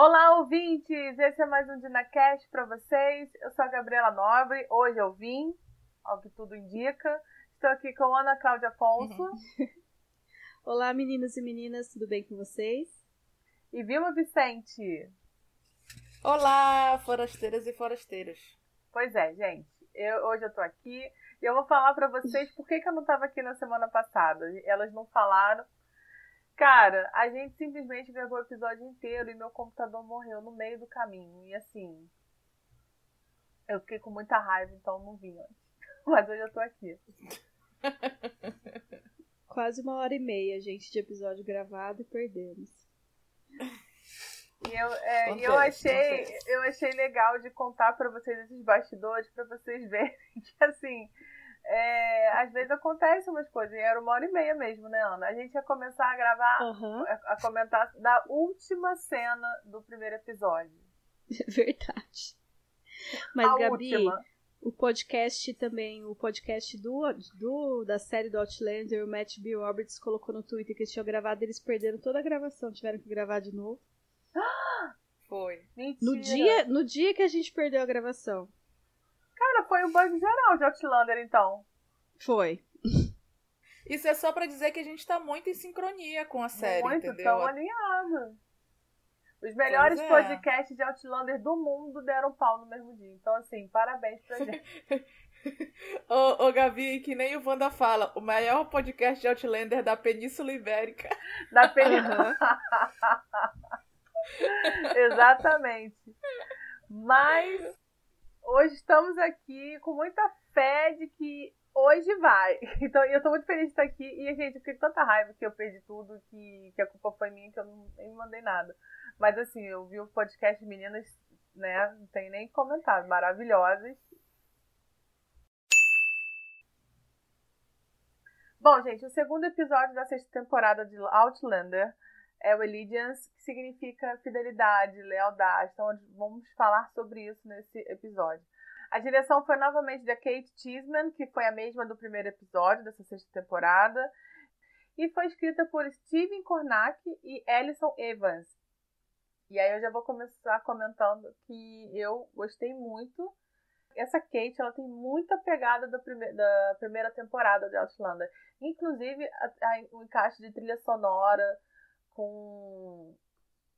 Olá, ouvintes! Esse é mais um DinaCast para vocês. Eu sou a Gabriela Nobre. Hoje eu vim, ao que tudo indica. Estou aqui com Ana Cláudia Afonso. Uhum. Olá, meninos e meninas, tudo bem com vocês? E Vilma Vicente. Olá, forasteiras e forasteiros. Pois é, gente. Eu, hoje eu tô aqui e eu vou falar para vocês por que, que eu não estava aqui na semana passada. Elas não falaram. Cara, a gente simplesmente gravou o episódio inteiro e meu computador morreu no meio do caminho. E assim. Eu fiquei com muita raiva, então não vim antes. Mas hoje eu tô aqui. Quase uma hora e meia, gente, de episódio gravado e perdemos. E eu, é, eu achei, eu achei legal de contar para vocês esses bastidores, para vocês verem que assim, é, às vezes acontecem umas coisas, e era uma hora e meia mesmo, né, Ana? A gente ia começar a gravar, uhum. a, a, comentar da última cena do primeiro episódio. Verdade. Mas, a Gabi, última. o podcast também, o podcast do, do, da série do Outlander, o Matt B. Roberts colocou no Twitter que eles tinham gravado, eles perderam toda a gravação, tiveram que gravar de novo. Foi. Mentira. No dia, no dia que a gente perdeu a gravação. Foi um bug geral de Outlander, então. Foi. Isso é só para dizer que a gente tá muito em sincronia com a série, muito, entendeu? Tão alinhado. Os melhores é. podcasts de Outlander do mundo deram pau no mesmo dia. Então, assim, parabéns pra gente. ô, ô, Gabi, que nem o Wanda fala, o maior podcast de Outlander da Península Ibérica. Da Península. Exatamente. Mas hoje estamos aqui com muita fé de que hoje vai. Então eu tô muito feliz de estar aqui. E, gente, eu fiquei com tanta raiva que eu perdi tudo, que, que a culpa foi minha, que eu não, mandei nada. Mas assim, eu vi o podcast meninas, né? Não tem nem comentário, maravilhosas. Bom, gente, o segundo episódio da sexta temporada de Outlander é o Allegiance, que significa fidelidade, lealdade. Então, vamos falar sobre isso nesse episódio. A direção foi novamente da Kate Cheeseman, que foi a mesma do primeiro episódio dessa sexta temporada, e foi escrita por Steven Kornak e Alison Evans. E aí eu já vou começar comentando que eu gostei muito. Essa Kate, ela tem muita pegada da, prime da primeira temporada de Outlander. Inclusive, o encaixe de trilha sonora, com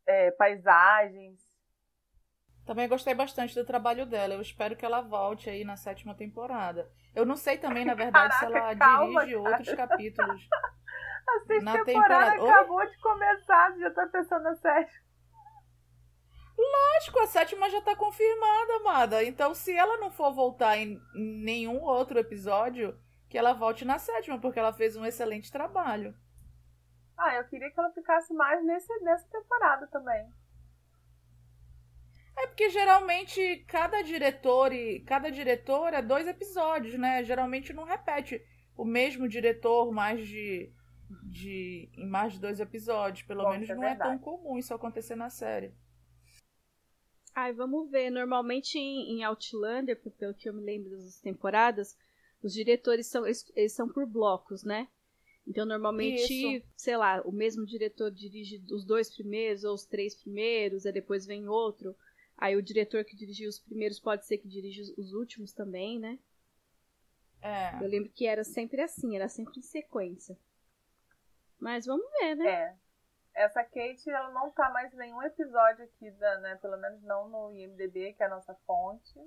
é, paisagens. Também gostei bastante do trabalho dela. Eu espero que ela volte aí na sétima temporada. Eu não sei também, na verdade, Caraca, se ela calma, dirige cara. outros capítulos. A sexta na temporada, temporada acabou de começar, já tá pensando na sétima. Lógico, a sétima já tá confirmada, amada. Então, se ela não for voltar em nenhum outro episódio, que ela volte na sétima, porque ela fez um excelente trabalho. Ah, eu queria que ela ficasse mais nesse, nessa temporada também. É porque geralmente cada diretor e cada diretor é dois episódios, né? Geralmente não repete o mesmo diretor mais de, de em mais de dois episódios. Pelo Bom, menos é não verdade. é tão comum isso acontecer na série. Ai, vamos ver. Normalmente em, em Outlander, pelo que eu me lembro das temporadas, os diretores são eles, eles são por blocos, né? Então, normalmente, Isso. sei lá, o mesmo diretor dirige os dois primeiros ou os três primeiros, aí depois vem outro. Aí o diretor que dirigiu os primeiros pode ser que dirija os últimos também, né? É. Eu lembro que era sempre assim, era sempre em sequência. Mas vamos ver, né? É. Essa Kate, ela não tá mais em nenhum episódio aqui, da, né? Pelo menos não no IMDB, que é a nossa fonte.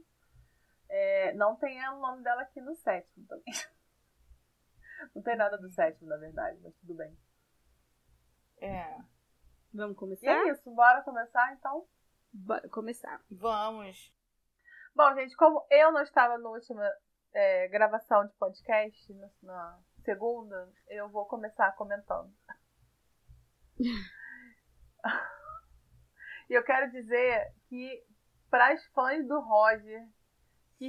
É, não tem o nome dela aqui no sétimo também. Não tem nada do sétimo, na verdade, mas tudo bem. É. Vamos começar? E é isso, bora começar então? Bora começar. Vamos. Bom, gente, como eu não estava na última é, gravação de podcast, na segunda, eu vou começar comentando. e eu quero dizer que para as fãs do Roger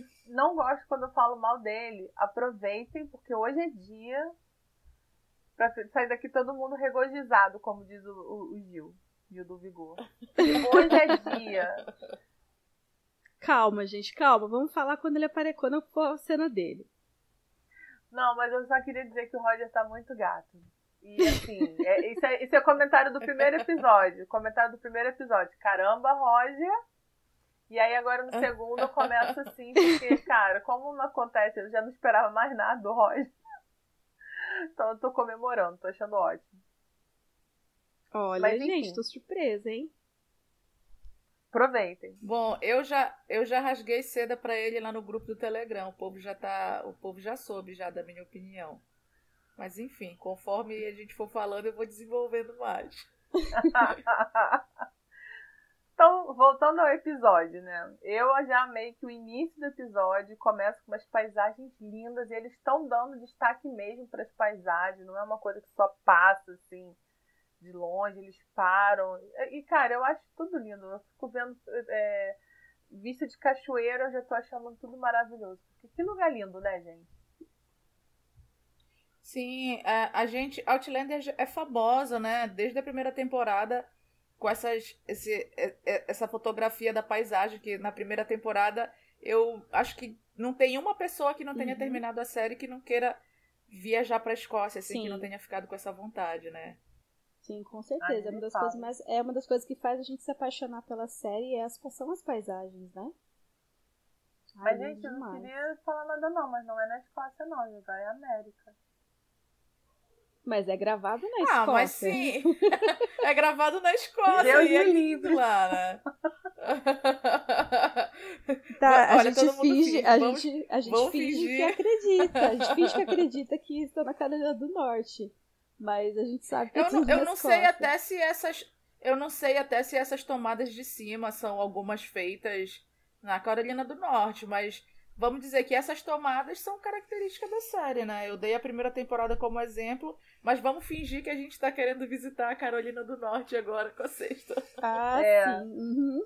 que não gostam quando eu falo mal dele, aproveitem, porque hoje é dia pra sair daqui todo mundo regozijado, como diz o, o, o Gil, Gil do Vigor. Hoje é dia. Calma, gente, calma. Vamos falar quando ele aparecer, quando for a cena dele. Não, mas eu só queria dizer que o Roger tá muito gato. E assim, é, isso, é, isso é o comentário do primeiro episódio. Comentário do primeiro episódio. Caramba, Roger. E aí agora no segundo eu começo assim, porque, cara, como não acontece, eu já não esperava mais nada do Roger. Então eu tô comemorando, tô achando ótimo. Olha, Mas, gente, tô surpresa, hein? Aproveitem. Bom, eu já eu já rasguei seda para ele lá no grupo do Telegram. O povo já tá, o povo já soube já da minha opinião. Mas enfim, conforme a gente for falando, eu vou desenvolvendo mais. então, voltando ao episódio, né? Eu já amei que o início do episódio começa com umas paisagens lindas e eles estão dando destaque mesmo para as paisagens, não é uma coisa que só passa assim de longe, eles param. E, cara, eu acho tudo lindo. Eu fico vendo é, vista de cachoeira, eu já tô achando tudo maravilhoso. Porque que lugar lindo, né, gente? Sim, é, a gente. Outlander é famosa, né? Desde a primeira temporada, com essas, esse, é, é, essa fotografia da paisagem, que na primeira temporada eu acho que não tem uma pessoa que não tenha uhum. terminado a série que não queira viajar pra Escócia, assim, Sim. que não tenha ficado com essa vontade, né? Sim, com certeza. É uma das coisas mais, é uma das coisas que faz a gente se apaixonar pela série é as, são as paisagens, né? Mas, Ai, gente, eu não queria falar nada não, mas não é na Escócia não, gente, é América. Mas é gravado na Escócia. Ah, mas sim. é gravado na Escócia. Deus e é lindo lá, né? Tá, Olha, a gente finge, a vamos, gente, a gente finge fingir. que acredita. A gente finge que acredita que está na Carolina do Norte. Mas a gente sabe que eu não, eu não sei até se essas eu não sei até se essas tomadas de cima são algumas feitas na Carolina do Norte, mas vamos dizer que essas tomadas são características da série, né? Eu dei a primeira temporada como exemplo, mas vamos fingir que a gente tá querendo visitar a Carolina do Norte agora com a sexta. Ah, é. sim. Uhum.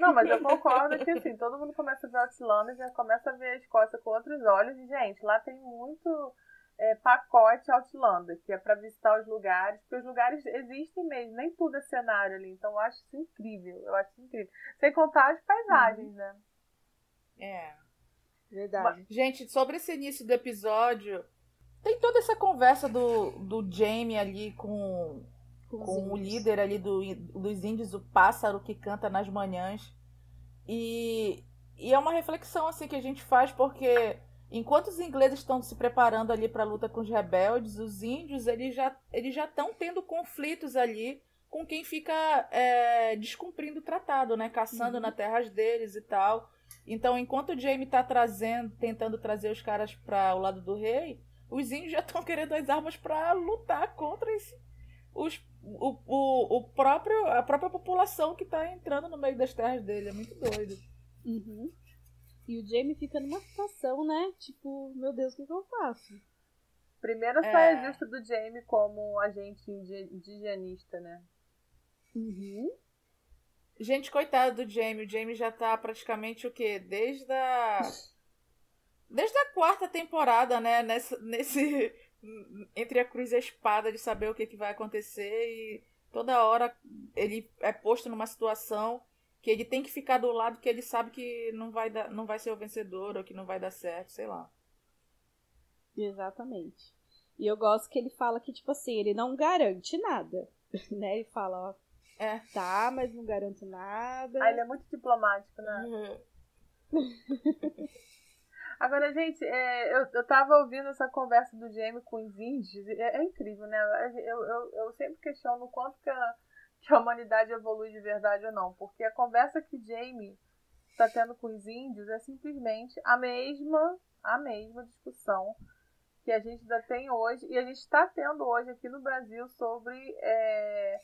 Não, mas eu concordo que assim, todo mundo começa a ver Outlander, já começa a ver a Escócia com outros olhos, e, gente, lá tem muito é, pacote Outlander, que é para visitar os lugares, porque os lugares existem mesmo, nem tudo é cenário ali. Então eu acho isso incrível, eu acho isso incrível. Sem contar as paisagens, uhum. né? É. Verdade. Gente, sobre esse início do episódio, tem toda essa conversa do, do Jamie ali com, com, com o líder ali do, dos índios, o pássaro que canta nas manhãs. E, e é uma reflexão assim que a gente faz porque Enquanto os ingleses estão se preparando ali para a luta com os rebeldes, os índios eles já eles já estão tendo conflitos ali com quem fica é, descumprindo o tratado, né? Caçando uhum. nas terras deles e tal. Então, enquanto o Jaime está trazendo, tentando trazer os caras para o lado do rei, os índios já estão querendo as armas para lutar contra esse, os, o, o, o próprio, a própria população que está entrando no meio das terras dele. É muito doido. Uhum. E o Jamie fica numa situação, né? Tipo, meu Deus, o que, que eu faço? Primeiro é... saia justa do Jamie como agente indigenista, né? Uhum. Gente, coitado do Jamie. O Jamie já tá praticamente o quê? Desde a. Desde a quarta temporada, né? Nessa, nesse. Entre a cruz e a espada de saber o que, que vai acontecer. E toda hora ele é posto numa situação que ele tem que ficar do lado que ele sabe que não vai, dar, não vai ser o vencedor ou que não vai dar certo, sei lá. Exatamente. E eu gosto que ele fala que, tipo assim, ele não garante nada. Né? Ele fala, ó, é. tá, mas não garante nada. Ah, ele é muito diplomático, né? Uhum. Agora, gente, é, eu, eu tava ouvindo essa conversa do Jamie com os índios, é, é incrível, né? Eu, eu, eu sempre questiono o quanto que a, que a humanidade evolui de verdade ou não. Porque a conversa que Jamie está tendo com os índios é simplesmente a mesma, a mesma discussão que a gente ainda tem hoje e a gente está tendo hoje aqui no Brasil sobre é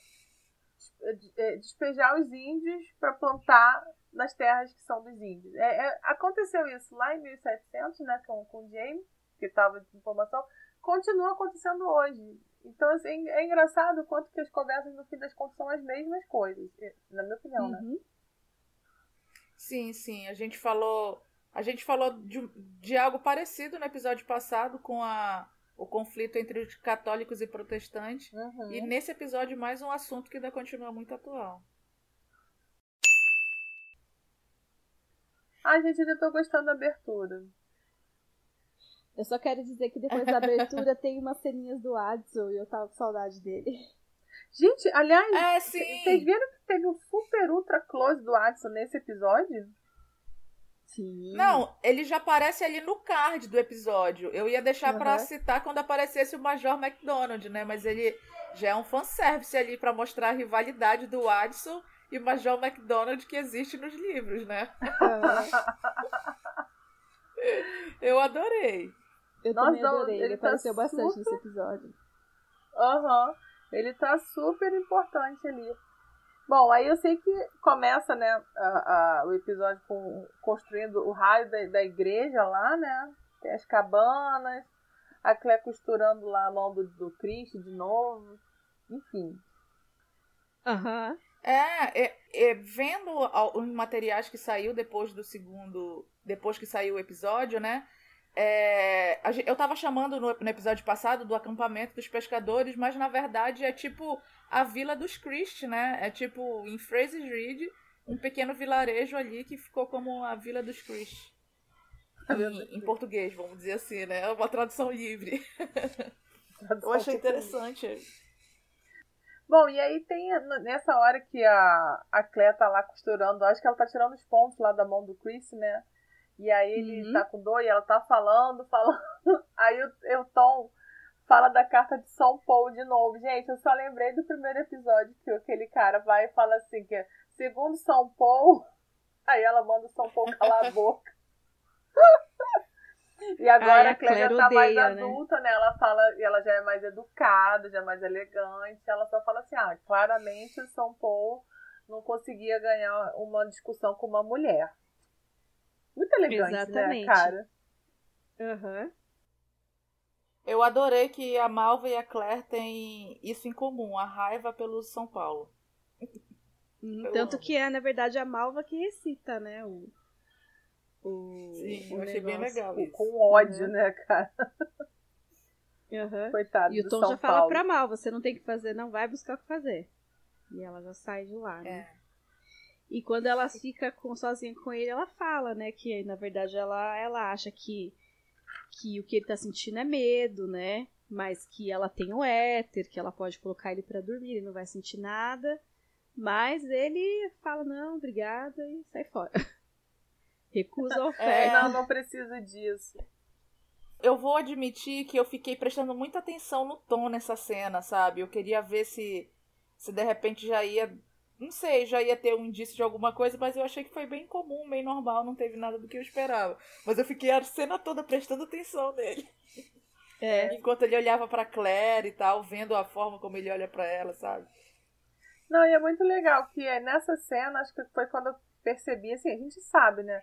despejar os índios para plantar nas terras que são dos índios. É, é, aconteceu isso lá em 1700, né, com, com James, que estava de informação, continua acontecendo hoje. Então, assim, é engraçado o quanto que as conversas, no fim das contas, são as mesmas coisas, na minha opinião, né? uhum. né? Sim, sim. A gente falou. A gente falou de, de algo parecido no episódio passado com a, o conflito entre os católicos e protestantes. Uhum. E nesse episódio, mais um assunto que ainda continua muito atual. Ai, gente, eu tô gostando da abertura. Eu só quero dizer que depois da abertura tem umas ceninhas do Adson e eu tava com saudade dele. Gente, aliás, é, vocês viram que teve um super ultra close do Adson nesse episódio? Sim. Não, ele já aparece ali no card do episódio. Eu ia deixar uhum. para citar quando aparecesse o Major McDonald, né? Mas ele já é um fanservice ali para mostrar a rivalidade do Adson e o Major McDonald que existe nos livros, né? Eu adorei. Eu Nossa, também adorei. Ele, ele tá apareceu super... bastante nesse episódio. Aham. Uhum. Ele tá super importante ali. Bom, aí eu sei que começa, né, a, a, o episódio com, construindo o raio da, da igreja lá, né? Tem as cabanas, a Clé costurando lá a mão do, do Cristo de novo. Enfim. Aham. Uhum. É, é, é, vendo os materiais que saiu depois do segundo. Depois que saiu o episódio, né? É, eu tava chamando no, no, episódio passado do acampamento dos pescadores, mas na verdade é tipo a vila dos Christ, né? É tipo em Fraser Reed, um pequeno vilarejo ali que ficou como a vila dos Christ. Em, em português, vamos dizer assim, né? É uma tradução livre. eu achei interessante. Bom, e aí tem nessa hora que a, a Clé tá lá costurando, acho que ela tá tirando os pontos lá da mão do Chris, né? E aí ele uhum. tá com dor e ela tá falando, falando. Aí o, o Tom fala da carta de São Paulo de novo. Gente, eu só lembrei do primeiro episódio que aquele cara vai e fala assim que segundo São Paulo, aí ela manda o São Paulo calar a boca. e agora Ai, a já tá odeia, mais né? adulta, né? né? Ela fala, e ela já é mais educada, já é mais elegante. Ela só fala assim: ah, claramente o São Paulo não conseguia ganhar uma discussão com uma mulher. Muito elegante, né, Exatamente. né, cara? Uhum. Eu adorei que a Malva e a Claire têm isso em comum, a raiva pelo São Paulo. Hum, tanto que é, na verdade, a Malva que recita, né? O, o, Sim, o eu achei bem legal isso. Com ódio, uhum. né, cara? Uhum. Coitado E o Tom São já Paulo. fala pra Malva, você não tem que fazer, não vai buscar o que fazer. E ela já sai de lá, né? É. E quando ela fica com, sozinha com ele, ela fala, né, que na verdade ela, ela acha que, que o que ele tá sentindo é medo, né? Mas que ela tem o éter, que ela pode colocar ele para dormir, ele não vai sentir nada. Mas ele fala, não, obrigada, e sai fora. Recusa a oferta. É, não, não preciso disso. Eu vou admitir que eu fiquei prestando muita atenção no tom nessa cena, sabe? Eu queria ver se, se de repente já ia não sei, já ia ter um indício de alguma coisa, mas eu achei que foi bem comum, bem normal, não teve nada do que eu esperava. Mas eu fiquei a cena toda prestando atenção nele. É. Enquanto ele olhava para Claire e tal, vendo a forma como ele olha para ela, sabe? Não, e é muito legal que é nessa cena, acho que foi quando eu percebi, assim, a gente sabe, né?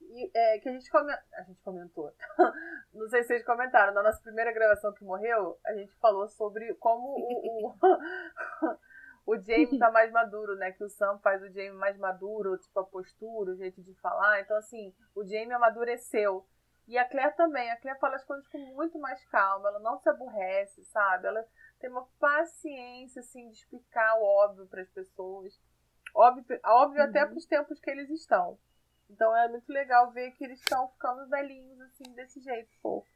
E, é, que a gente, come... a gente comentou. Não sei se vocês comentaram, na nossa primeira gravação que morreu, a gente falou sobre como o, o o Jamie tá mais maduro, né? Que o Sam faz o Jamie mais maduro, tipo a postura, o jeito de falar. Então, assim, o Jamie amadureceu. E a Claire também. A Claire fala as coisas com muito mais calma. Ela não se aborrece, sabe? Ela tem uma paciência, assim, de explicar o óbvio para as pessoas. Óbvio, óbvio uhum. até para os tempos que eles estão. Então é muito legal ver que eles estão ficando velhinhos, assim, desse jeito, fofo.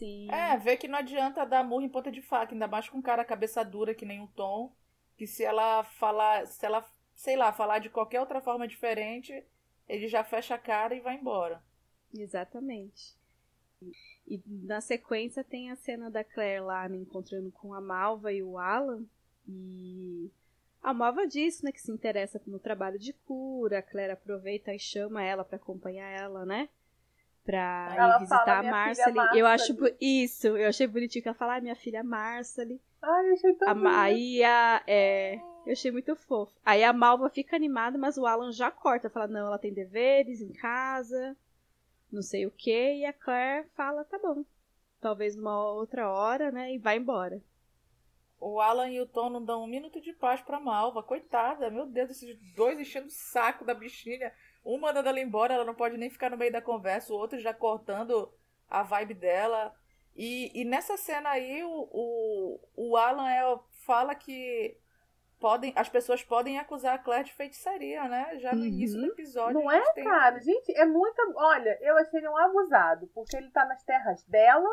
Sim. É, vê que não adianta dar murro em ponta de faca, ainda mais com um cara cabeça dura que nem o Tom, que se ela falar, se ela, sei lá, falar de qualquer outra forma diferente, ele já fecha a cara e vai embora. Exatamente. E na sequência tem a cena da Claire lá me encontrando com a Malva e o Alan. E a Malva diz né, que se interessa no trabalho de cura. A Claire aproveita e chama ela para acompanhar ela, né? Pra ela ir visitar fala, a Marcely. Eu acho isso, eu achei bonitinho que ela fala, ah, minha filha Marcely. Ai, eu achei tão a, Aí a. É, eu achei muito fofo. Aí a Malva fica animada, mas o Alan já corta. Fala, não, ela tem deveres em casa, não sei o que. E a Claire fala, tá bom. Talvez uma outra hora, né? E vai embora. O Alan e o Tom não dão um minuto de paz pra Malva. Coitada, meu Deus, esses dois enchendo o saco da bichinha. Um mandando ela embora, ela não pode nem ficar no meio da conversa, o outro já cortando a vibe dela. E, e nessa cena aí, o, o, o Alan é, fala que podem, as pessoas podem acusar a Claire de feitiçaria, né? Já no uhum. início do episódio. Não é, tem... cara? Gente, é muito. Olha, eu achei ele um abusado, porque ele tá nas terras dela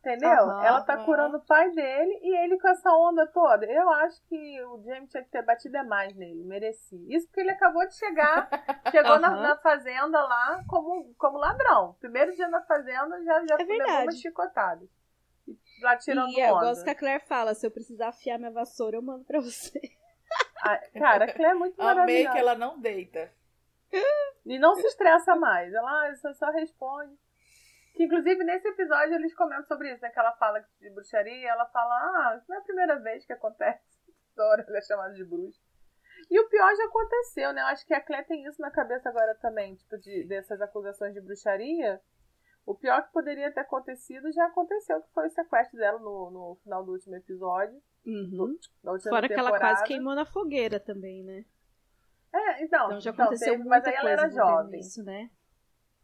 Entendeu? Uhum, ela tá uhum. curando o pai dele e ele com essa onda toda. Eu acho que o James tinha que ter batido mais nele, merecia. Isso porque ele acabou de chegar, chegou uhum. na, na, fazenda lá como, como ladrão. Primeiro dia na fazenda já, já é levou uma chicotada. Lá tirando e eu gosto que a Claire fala: se eu precisar afiar minha vassoura, eu mando pra você. Ah, cara, a Claire é muito maravilhosa. Amei que ela não deita. E não se estressa mais. Ela só, só responde. Que, inclusive, nesse episódio eles comentam sobre isso, né? Que ela fala de bruxaria, ela fala, ah, isso não é a primeira vez que acontece. Dora ela é chamada de bruxa. E o pior já aconteceu, né? Eu acho que a Clé tem isso na cabeça agora também, tipo, de, dessas acusações de bruxaria. O pior que poderia ter acontecido já aconteceu, que foi o sequestro dela no, no final do último episódio. Uhum. Do, Fora temporada. que ela quase queimou na fogueira também, né? É, então. Então já então, aconteceu então, teve, Mas aí ela era jovem. Isso, né?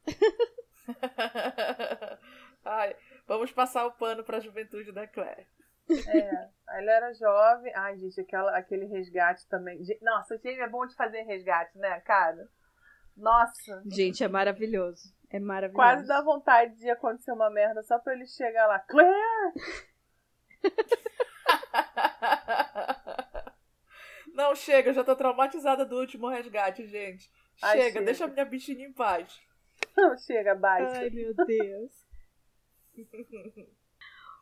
Ai, vamos passar o pano para a juventude da Claire. É, ela era jovem. Ai, gente, aquela, aquele resgate também. Nossa, gente, é bom de fazer resgate, né, cara? Nossa. Gente, é maravilhoso. É maravilhoso. Quase dá vontade de acontecer uma merda só pra ele chegar lá. Claire! Não, chega, eu já tô traumatizada do último resgate, gente. Ai, chega, chega, deixa a minha bichinha em paz. Não, chega, baixa. Ai, meu Deus.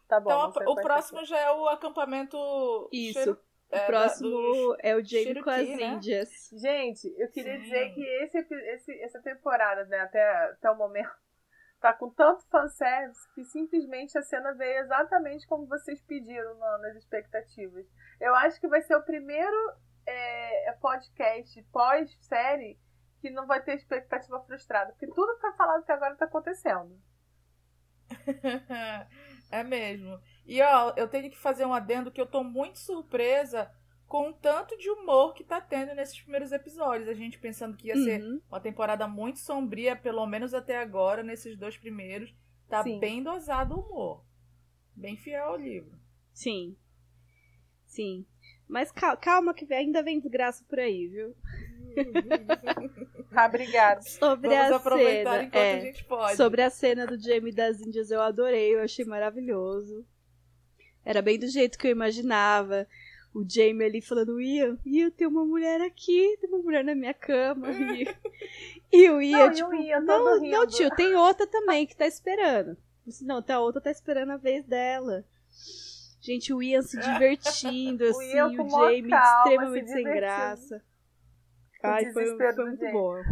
tá bom. Então, o próximo já é o acampamento. Isso. Cheiro, o é, próximo é o Jamie com as né? Índias. Gente, eu queria Sim. dizer que esse, esse, essa temporada, né, até, até o momento, tá com tanto fanservice que simplesmente a cena veio exatamente como vocês pediram no, nas expectativas. Eu acho que vai ser o primeiro é, podcast pós-série que não vai ter expectativa frustrada. Porque tudo que foi falado até agora tá acontecendo. é mesmo. E ó, eu tenho que fazer um adendo que eu tô muito surpresa com o tanto de humor que tá tendo nesses primeiros episódios. A gente pensando que ia uhum. ser uma temporada muito sombria, pelo menos até agora, nesses dois primeiros. Tá Sim. bem dosado o humor. Bem fiel ao livro. Sim. Sim. Mas calma que ainda vem desgraça por aí, viu? ah, obrigada. Sobre Vamos a aproveitar cena, enquanto é, a gente pode. Sobre a cena do Jamie das Índias, eu adorei, eu achei maravilhoso. Era bem do jeito que eu imaginava. O Jamie ali falando, Ian, Ian, tem uma mulher aqui, tem uma mulher na minha cama. E, o Ian, não, tipo, Ian, não, não, tio, tem outra também que tá esperando. Disse, não, tá, outra tá esperando a vez dela. Gente, o Ian se divertindo, assim, o, o Jamie calma, extremamente sem graça. Ai, foi, foi muito boa.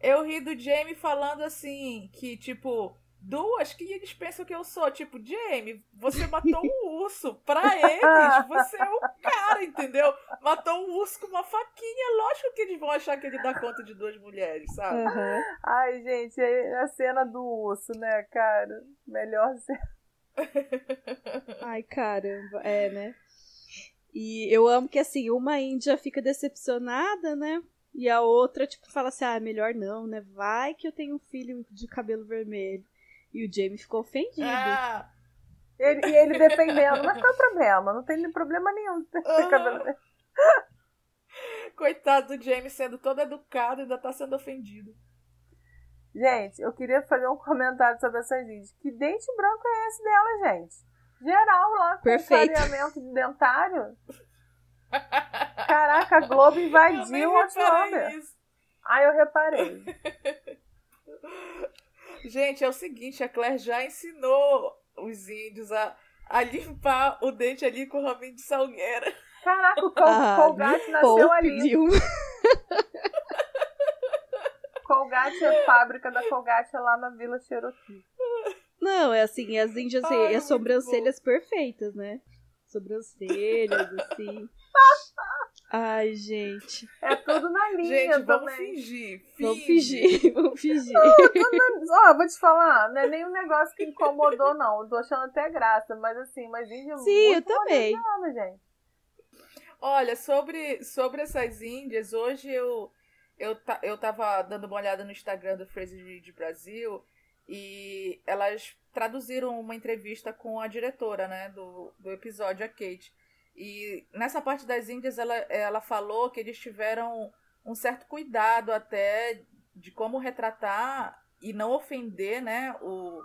Eu ri do Jamie falando assim, que tipo, duas que eles pensam que eu sou. Tipo, Jamie, você matou um urso. Pra eles, você é o cara, entendeu? Matou um urso com uma faquinha. Lógico que eles vão achar que ele dá conta de duas mulheres, sabe? Uhum. Ai, gente, a cena do urso, né, cara? Melhor cena. Ai, caramba, é, né? E eu amo que, assim, uma índia fica decepcionada, né? E a outra, tipo, fala assim: ah, melhor não, né? Vai que eu tenho um filho de cabelo vermelho. E o Jamie ficou ofendido. Ah. Ele, e ele defendendo, mas qual é o problema? Não tem problema nenhum ter uhum. cabelo vermelho. Coitado do Jamie sendo todo educado e ainda tá sendo ofendido. Gente, eu queria fazer um comentário sobre essas índias. Que dente branco é esse dela, gente? Geral lá com Perfeito. clareamento de dentário. Caraca, a Globo invadiu o Outlander. Ah, eu reparei. Gente, é o seguinte, a Claire já ensinou os índios a, a limpar o dente ali com o raminho de salgueira. Caraca, o Col ah, Colgate nasceu ali. Colgate é fábrica da Colgate lá na Vila Cherokee. Não, é assim, as índias Ai, e as sobrancelhas perfeitas, né? Sobrancelhas, assim. Ai, gente. É tudo na linha gente, vamos também. fingir. Vamos fingir, vamos fingir. Ó, oh, vou te falar, não é nenhum negócio que incomodou, não. Eu tô achando até graça, mas assim, mas índia Sim, eu também. gente. Olha, sobre, sobre essas índias, hoje eu, eu, eu tava dando uma olhada no Instagram do Fraser Reed Brasil e elas traduziram uma entrevista com a diretora, né, do, do episódio, a Kate. E nessa parte das Índias, ela, ela falou que eles tiveram um certo cuidado até de como retratar e não ofender né, o,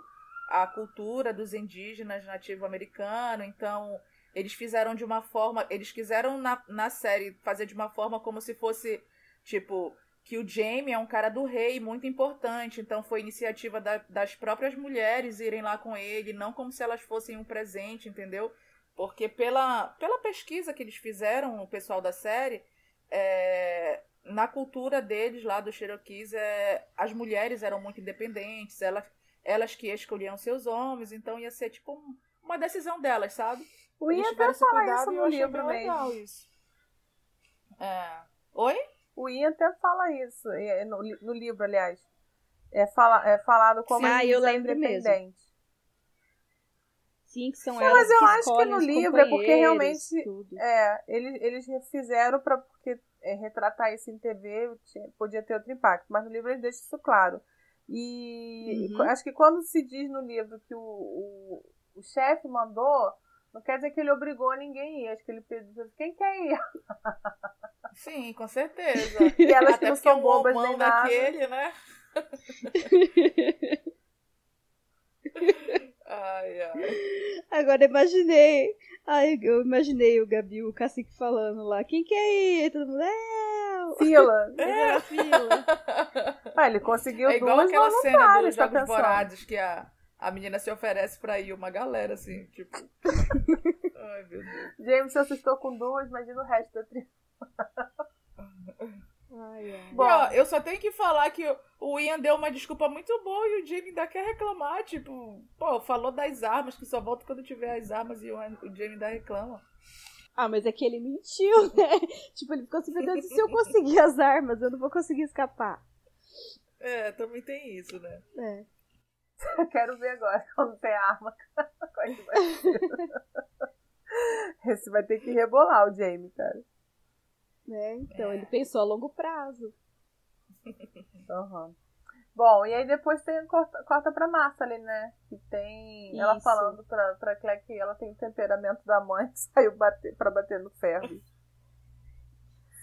a cultura dos indígenas nativo-americano. Então, eles fizeram de uma forma. Eles quiseram na, na série fazer de uma forma como se fosse, tipo, que o Jamie é um cara do rei muito importante. Então, foi iniciativa da, das próprias mulheres irem lá com ele, não como se elas fossem um presente, entendeu? Porque pela, pela pesquisa que eles fizeram, o pessoal da série, é, na cultura deles lá dos Cherokees, é, as mulheres eram muito independentes, elas, elas que escolhiam seus homens, então ia ser tipo um, uma decisão delas, sabe? O Ian até fala isso no livro mesmo. Isso. É. Oi? O Ian até fala isso, no, no livro, aliás. É, fala, é falado como ah, eu lembro independente. Mesmo sim, que são elas mas eu que acho que no livro é porque realmente tudo. é, eles, eles fizeram para porque é, retratar isso em TV tinha, podia ter outro impacto, mas no livro eles deixam isso claro. E uhum. acho que quando se diz no livro que o, o, o chefe mandou, não quer dizer que ele obrigou ninguém a ir. Acho que ele pediu, quem quer ir? Sim, com certeza. E elas Até que não são bobas nem nada. daquele, né? Ai, ai. Agora imaginei. Ai, eu imaginei o Gabi, o cacique falando lá. Quem que é aí? Todo mundo. É. Fila. É. fila. Ah, ele conseguiu É igual aquela cena dos Jogos Vorazes que a, a menina se oferece pra ir uma galera, assim, tipo. Ai, meu Deus. James se assustou com duas, imagina o resto da tribo. Ai, ai. Bom, ó, eu só tenho que falar que o Ian deu uma desculpa muito boa e o Jamie ainda quer reclamar. Tipo, pô, falou das armas, que só volta quando tiver as armas e o, o Jamie ainda reclama. Ah, mas é que ele mentiu, né? tipo, ele ficou assim, meu Deus, se eu conseguir as armas, eu não vou conseguir escapar. É, também tem isso, né? É. Eu quero ver agora quando tem arma. É que vai ser? Esse vai ter que rebolar o Jamie, cara. Né? Então, é. ele pensou a longo prazo. Uhum. Bom, e aí depois tem corta, corta pra massa ali, né? Que tem Isso. ela falando pra, pra Claire que ela tem o temperamento da mãe e saiu bater, pra bater no ferro.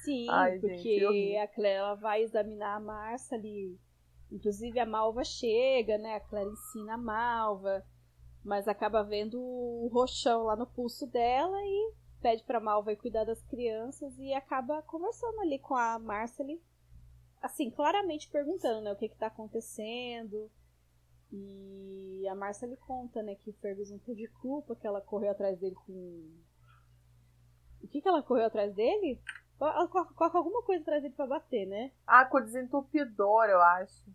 Sim, Ai, porque gente, a Claire ela vai examinar a Marcia ali. Inclusive a Malva chega, né? A ensina a Malva, mas acaba vendo o roxão lá no pulso dela e pede pra Malva ir cuidar das crianças e acaba conversando ali com a Marcely, assim, claramente perguntando, né, o que que tá acontecendo. E a Marcely conta, né, que o Ferguson teve culpa, que ela correu atrás dele com... O que que ela correu atrás dele? Ela coloca alguma coisa atrás dele pra bater, né? Ah, com o desentupidor, eu acho.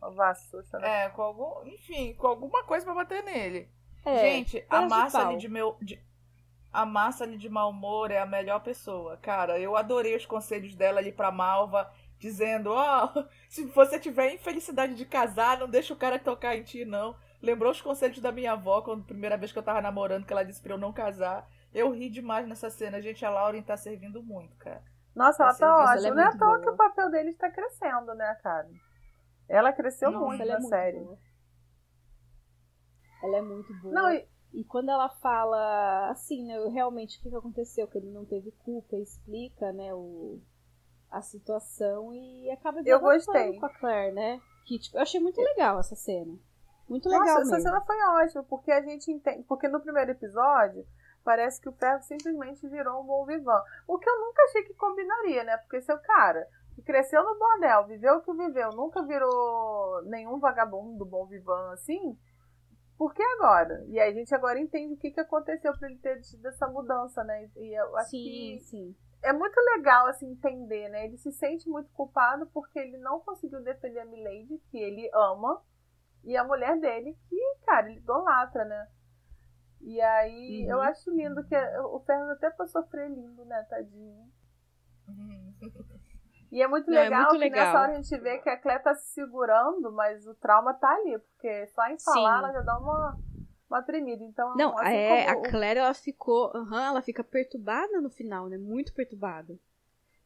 Uma vassoura, né? É, com algum... Enfim, com alguma coisa pra bater nele. É, Gente, a Marcely de, de meu... De a massa ali de mau humor é a melhor pessoa. Cara, eu adorei os conselhos dela ali pra Malva, dizendo: Ó, oh, se você tiver infelicidade de casar, não deixa o cara tocar em ti, não. Lembrou os conselhos da minha avó, quando a primeira vez que eu tava namorando, que ela disse pra eu não casar. Eu ri demais nessa cena. Gente, a Lauren tá servindo muito, cara. Nossa, ela tá ótima. É não é à toa que o papel dele está crescendo, né, cara? Ela cresceu não, muito ela é na é série. Boa. Ela é muito boa. Não, e e quando ela fala assim, né, realmente o que aconteceu, que ele não teve culpa, explica, né, o, a situação e acaba eu gostei com a Claire, né? Que tipo, eu achei muito legal essa cena. Muito legal Nossa, mesmo. essa cena foi ótima, porque a gente entende, porque no primeiro episódio parece que o Ferro simplesmente virou um bom vivan. O que eu nunca achei que combinaria, né? Porque seu cara que cresceu no bordel, viveu o que viveu, nunca virou nenhum vagabundo bom vivan assim, por que agora? E aí a gente agora entende o que, que aconteceu para ele ter tido essa mudança, né? E eu acho sim, que sim. é muito legal assim entender, né? Ele se sente muito culpado porque ele não conseguiu defender a Milady, que ele ama, e a mulher dele, que, cara, ele idolatra, né? E aí uhum. eu acho lindo que o Fernando até pra sofrer lindo, né, tadinho. Uhum. E é muito Não, legal é muito que legal. nessa hora a gente vê que a Clé tá se segurando, mas o trauma tá ali, porque só em falar Sim. ela já dá uma, uma tremida. Então, Não, assim é, como... a Claire ela ficou, uhum, ela fica perturbada no final, né? Muito perturbada.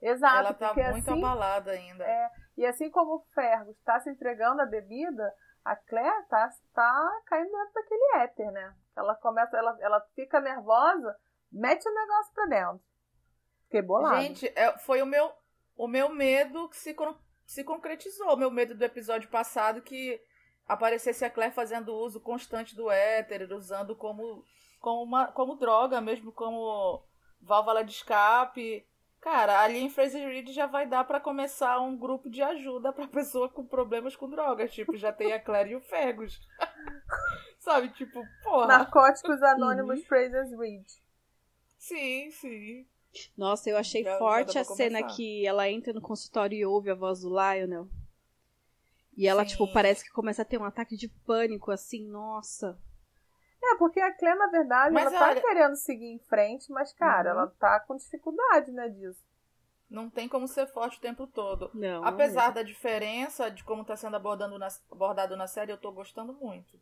Exato. Ela tá muito assim, abalada ainda. É, e assim como o Fergus está se entregando a bebida, a Claire tá, tá caindo dentro daquele éter, né? Ela começa, ela, ela fica nervosa, Mete o negócio pra dentro. Fiquei bolado. Gente, é, foi o meu, o meu medo que se, se concretizou. O meu medo do episódio passado que aparecesse a Claire fazendo uso constante do éter, usando como, como, uma, como droga, mesmo como válvula de escape. Cara, ali em Fraser Reed já vai dar para começar um grupo de ajuda para pessoa com problemas com drogas. Tipo, já tem a Claire e o Fergus. Sabe, tipo, porra. Narcóticos Anônimos uhum. Fraser Reed. Sim, sim. Nossa, eu achei já, forte já a cena que ela entra no consultório e ouve a voz do Lionel. E ela, tipo, Sim. tipo, parece que começa a ter um ataque de pânico, assim, nossa. É, porque a Claire, na verdade, mas ela olha... tá querendo seguir em frente, mas, cara, uhum. ela tá com dificuldade, né, disso. Não tem como ser forte o tempo todo. Não. Apesar não da diferença de como tá sendo abordado na, abordado na série, eu tô gostando muito.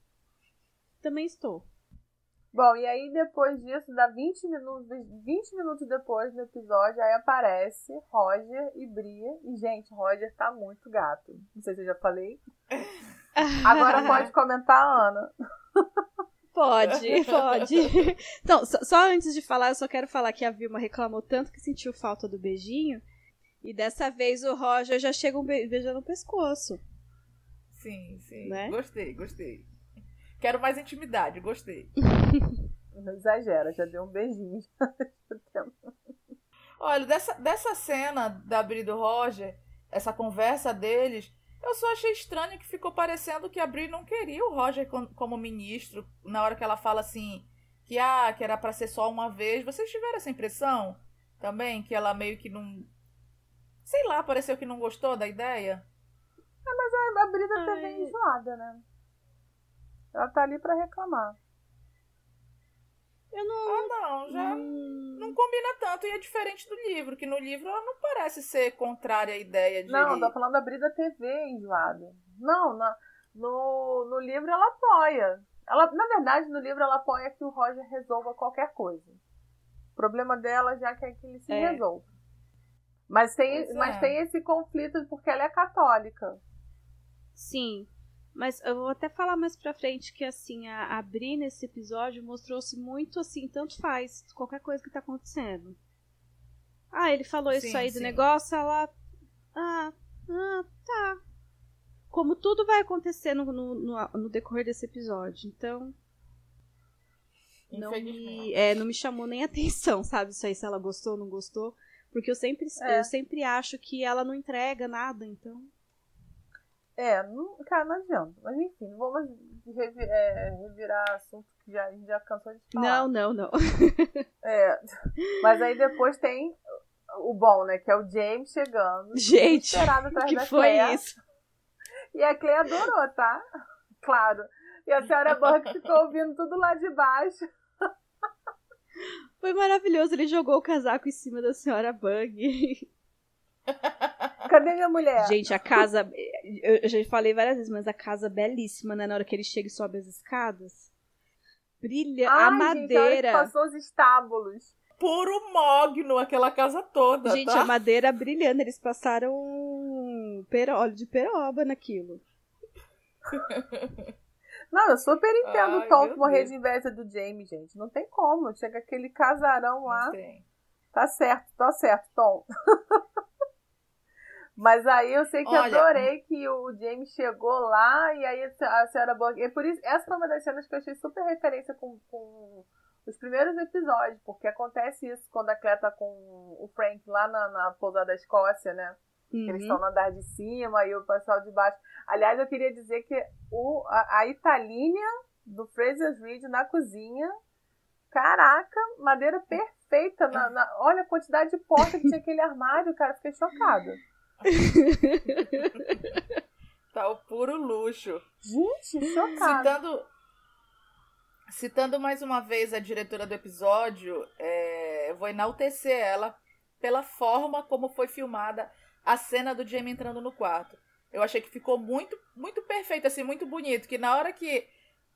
Também estou. Bom, e aí depois disso, dá 20 minutos, 20 minutos depois do episódio, aí aparece Roger e Bria. E, gente, Roger tá muito gato. Não sei se eu já falei. Agora pode comentar, Ana. Pode, pode. Então, só, só, antes de falar, eu só quero falar que a Vilma reclamou tanto que sentiu falta do beijinho. E dessa vez o Roger já chega um be beijando no pescoço. Sim, sim. Né? Gostei, gostei. Quero mais intimidade, gostei. Não exagera, já deu um beijinho. Olha, dessa, dessa cena da Bri do Roger, essa conversa deles, eu só achei estranho que ficou parecendo que a Bri não queria o Roger como ministro, na hora que ela fala assim, que, ah, que era para ser só uma vez. Vocês tiveram essa impressão também? Que ela meio que não. Sei lá, pareceu que não gostou da ideia? Ah, mas a, a Bri tá bem enjoada, né? Ela tá ali para reclamar. Eu não. Ah, não, já hum... não combina tanto e é diferente do livro, que no livro ela não parece ser contrária à ideia de. Não, tô falando da Brida TV, enjoada. Não, na, no, no livro ela apoia. Ela, na verdade, no livro ela apoia que o Roger resolva qualquer coisa. O problema dela já é que ele se é. resolva. Mas tem, mas é. tem esse conflito porque ela é católica. Sim. Mas eu vou até falar mais pra frente que, assim, a, a Bri nesse episódio mostrou-se muito, assim, tanto faz qualquer coisa que tá acontecendo. Ah, ele falou sim, isso aí sim. do negócio, ela. Ah, ah, tá. Como tudo vai acontecer no, no, no, no decorrer desse episódio. Então. Não me, é, não me chamou nem atenção, sabe? Isso aí, se ela gostou ou não gostou. Porque eu sempre, é. eu sempre acho que ela não entrega nada, então. É, não, cara, não adianta. Mas enfim, não vamos revi é, revirar assunto que já, a gente já cansou de falar. Não, não, não. é, mas aí depois tem o bom, né? Que é o James chegando. Gente, que foi Claire. isso? E a Claire adorou, tá? Claro. E a senhora Burke ficou ouvindo tudo lá de baixo. Foi maravilhoso. Ele jogou o casaco em cima da senhora Bug. Cadê minha mulher? Gente, a casa. Eu já falei várias vezes, mas a casa é belíssima, né? Na hora que ele chega e sobe as escadas. Brilha Ai, a madeira. Gente, passou os estábulos. Puro mogno, aquela casa toda. Gente, tá? a madeira brilhando. Eles passaram óleo de peroba naquilo. Não, eu super entendo Ai, o Tom morrer de inveja do Jamie, gente. Não tem como. Chega aquele casarão lá. Tá certo, tá certo, Tom. Mas aí eu sei que Olha, adorei que o James chegou lá e aí a senhora Borg. E por isso, essa foi uma das cenas que eu achei super referência com, com os primeiros episódios, porque acontece isso quando a Claire tá com o Frank lá na, na pousada da Escócia, né? Uhum. Eles estão no andar de cima e o pessoal de baixo. Aliás, eu queria dizer que o, a, a Italínia do Fraser Reed na cozinha. Caraca, madeira perfeita. Na, na, olha a quantidade de porta que tinha aquele armário, cara. Fiquei chocada. tá o puro luxo. Gente, chocado. Citando, citando mais uma vez a diretora do episódio, é, eu vou enaltecer ela pela forma como foi filmada a cena do Jamie entrando no quarto. Eu achei que ficou muito, muito perfeito, assim, muito bonito. Que na hora que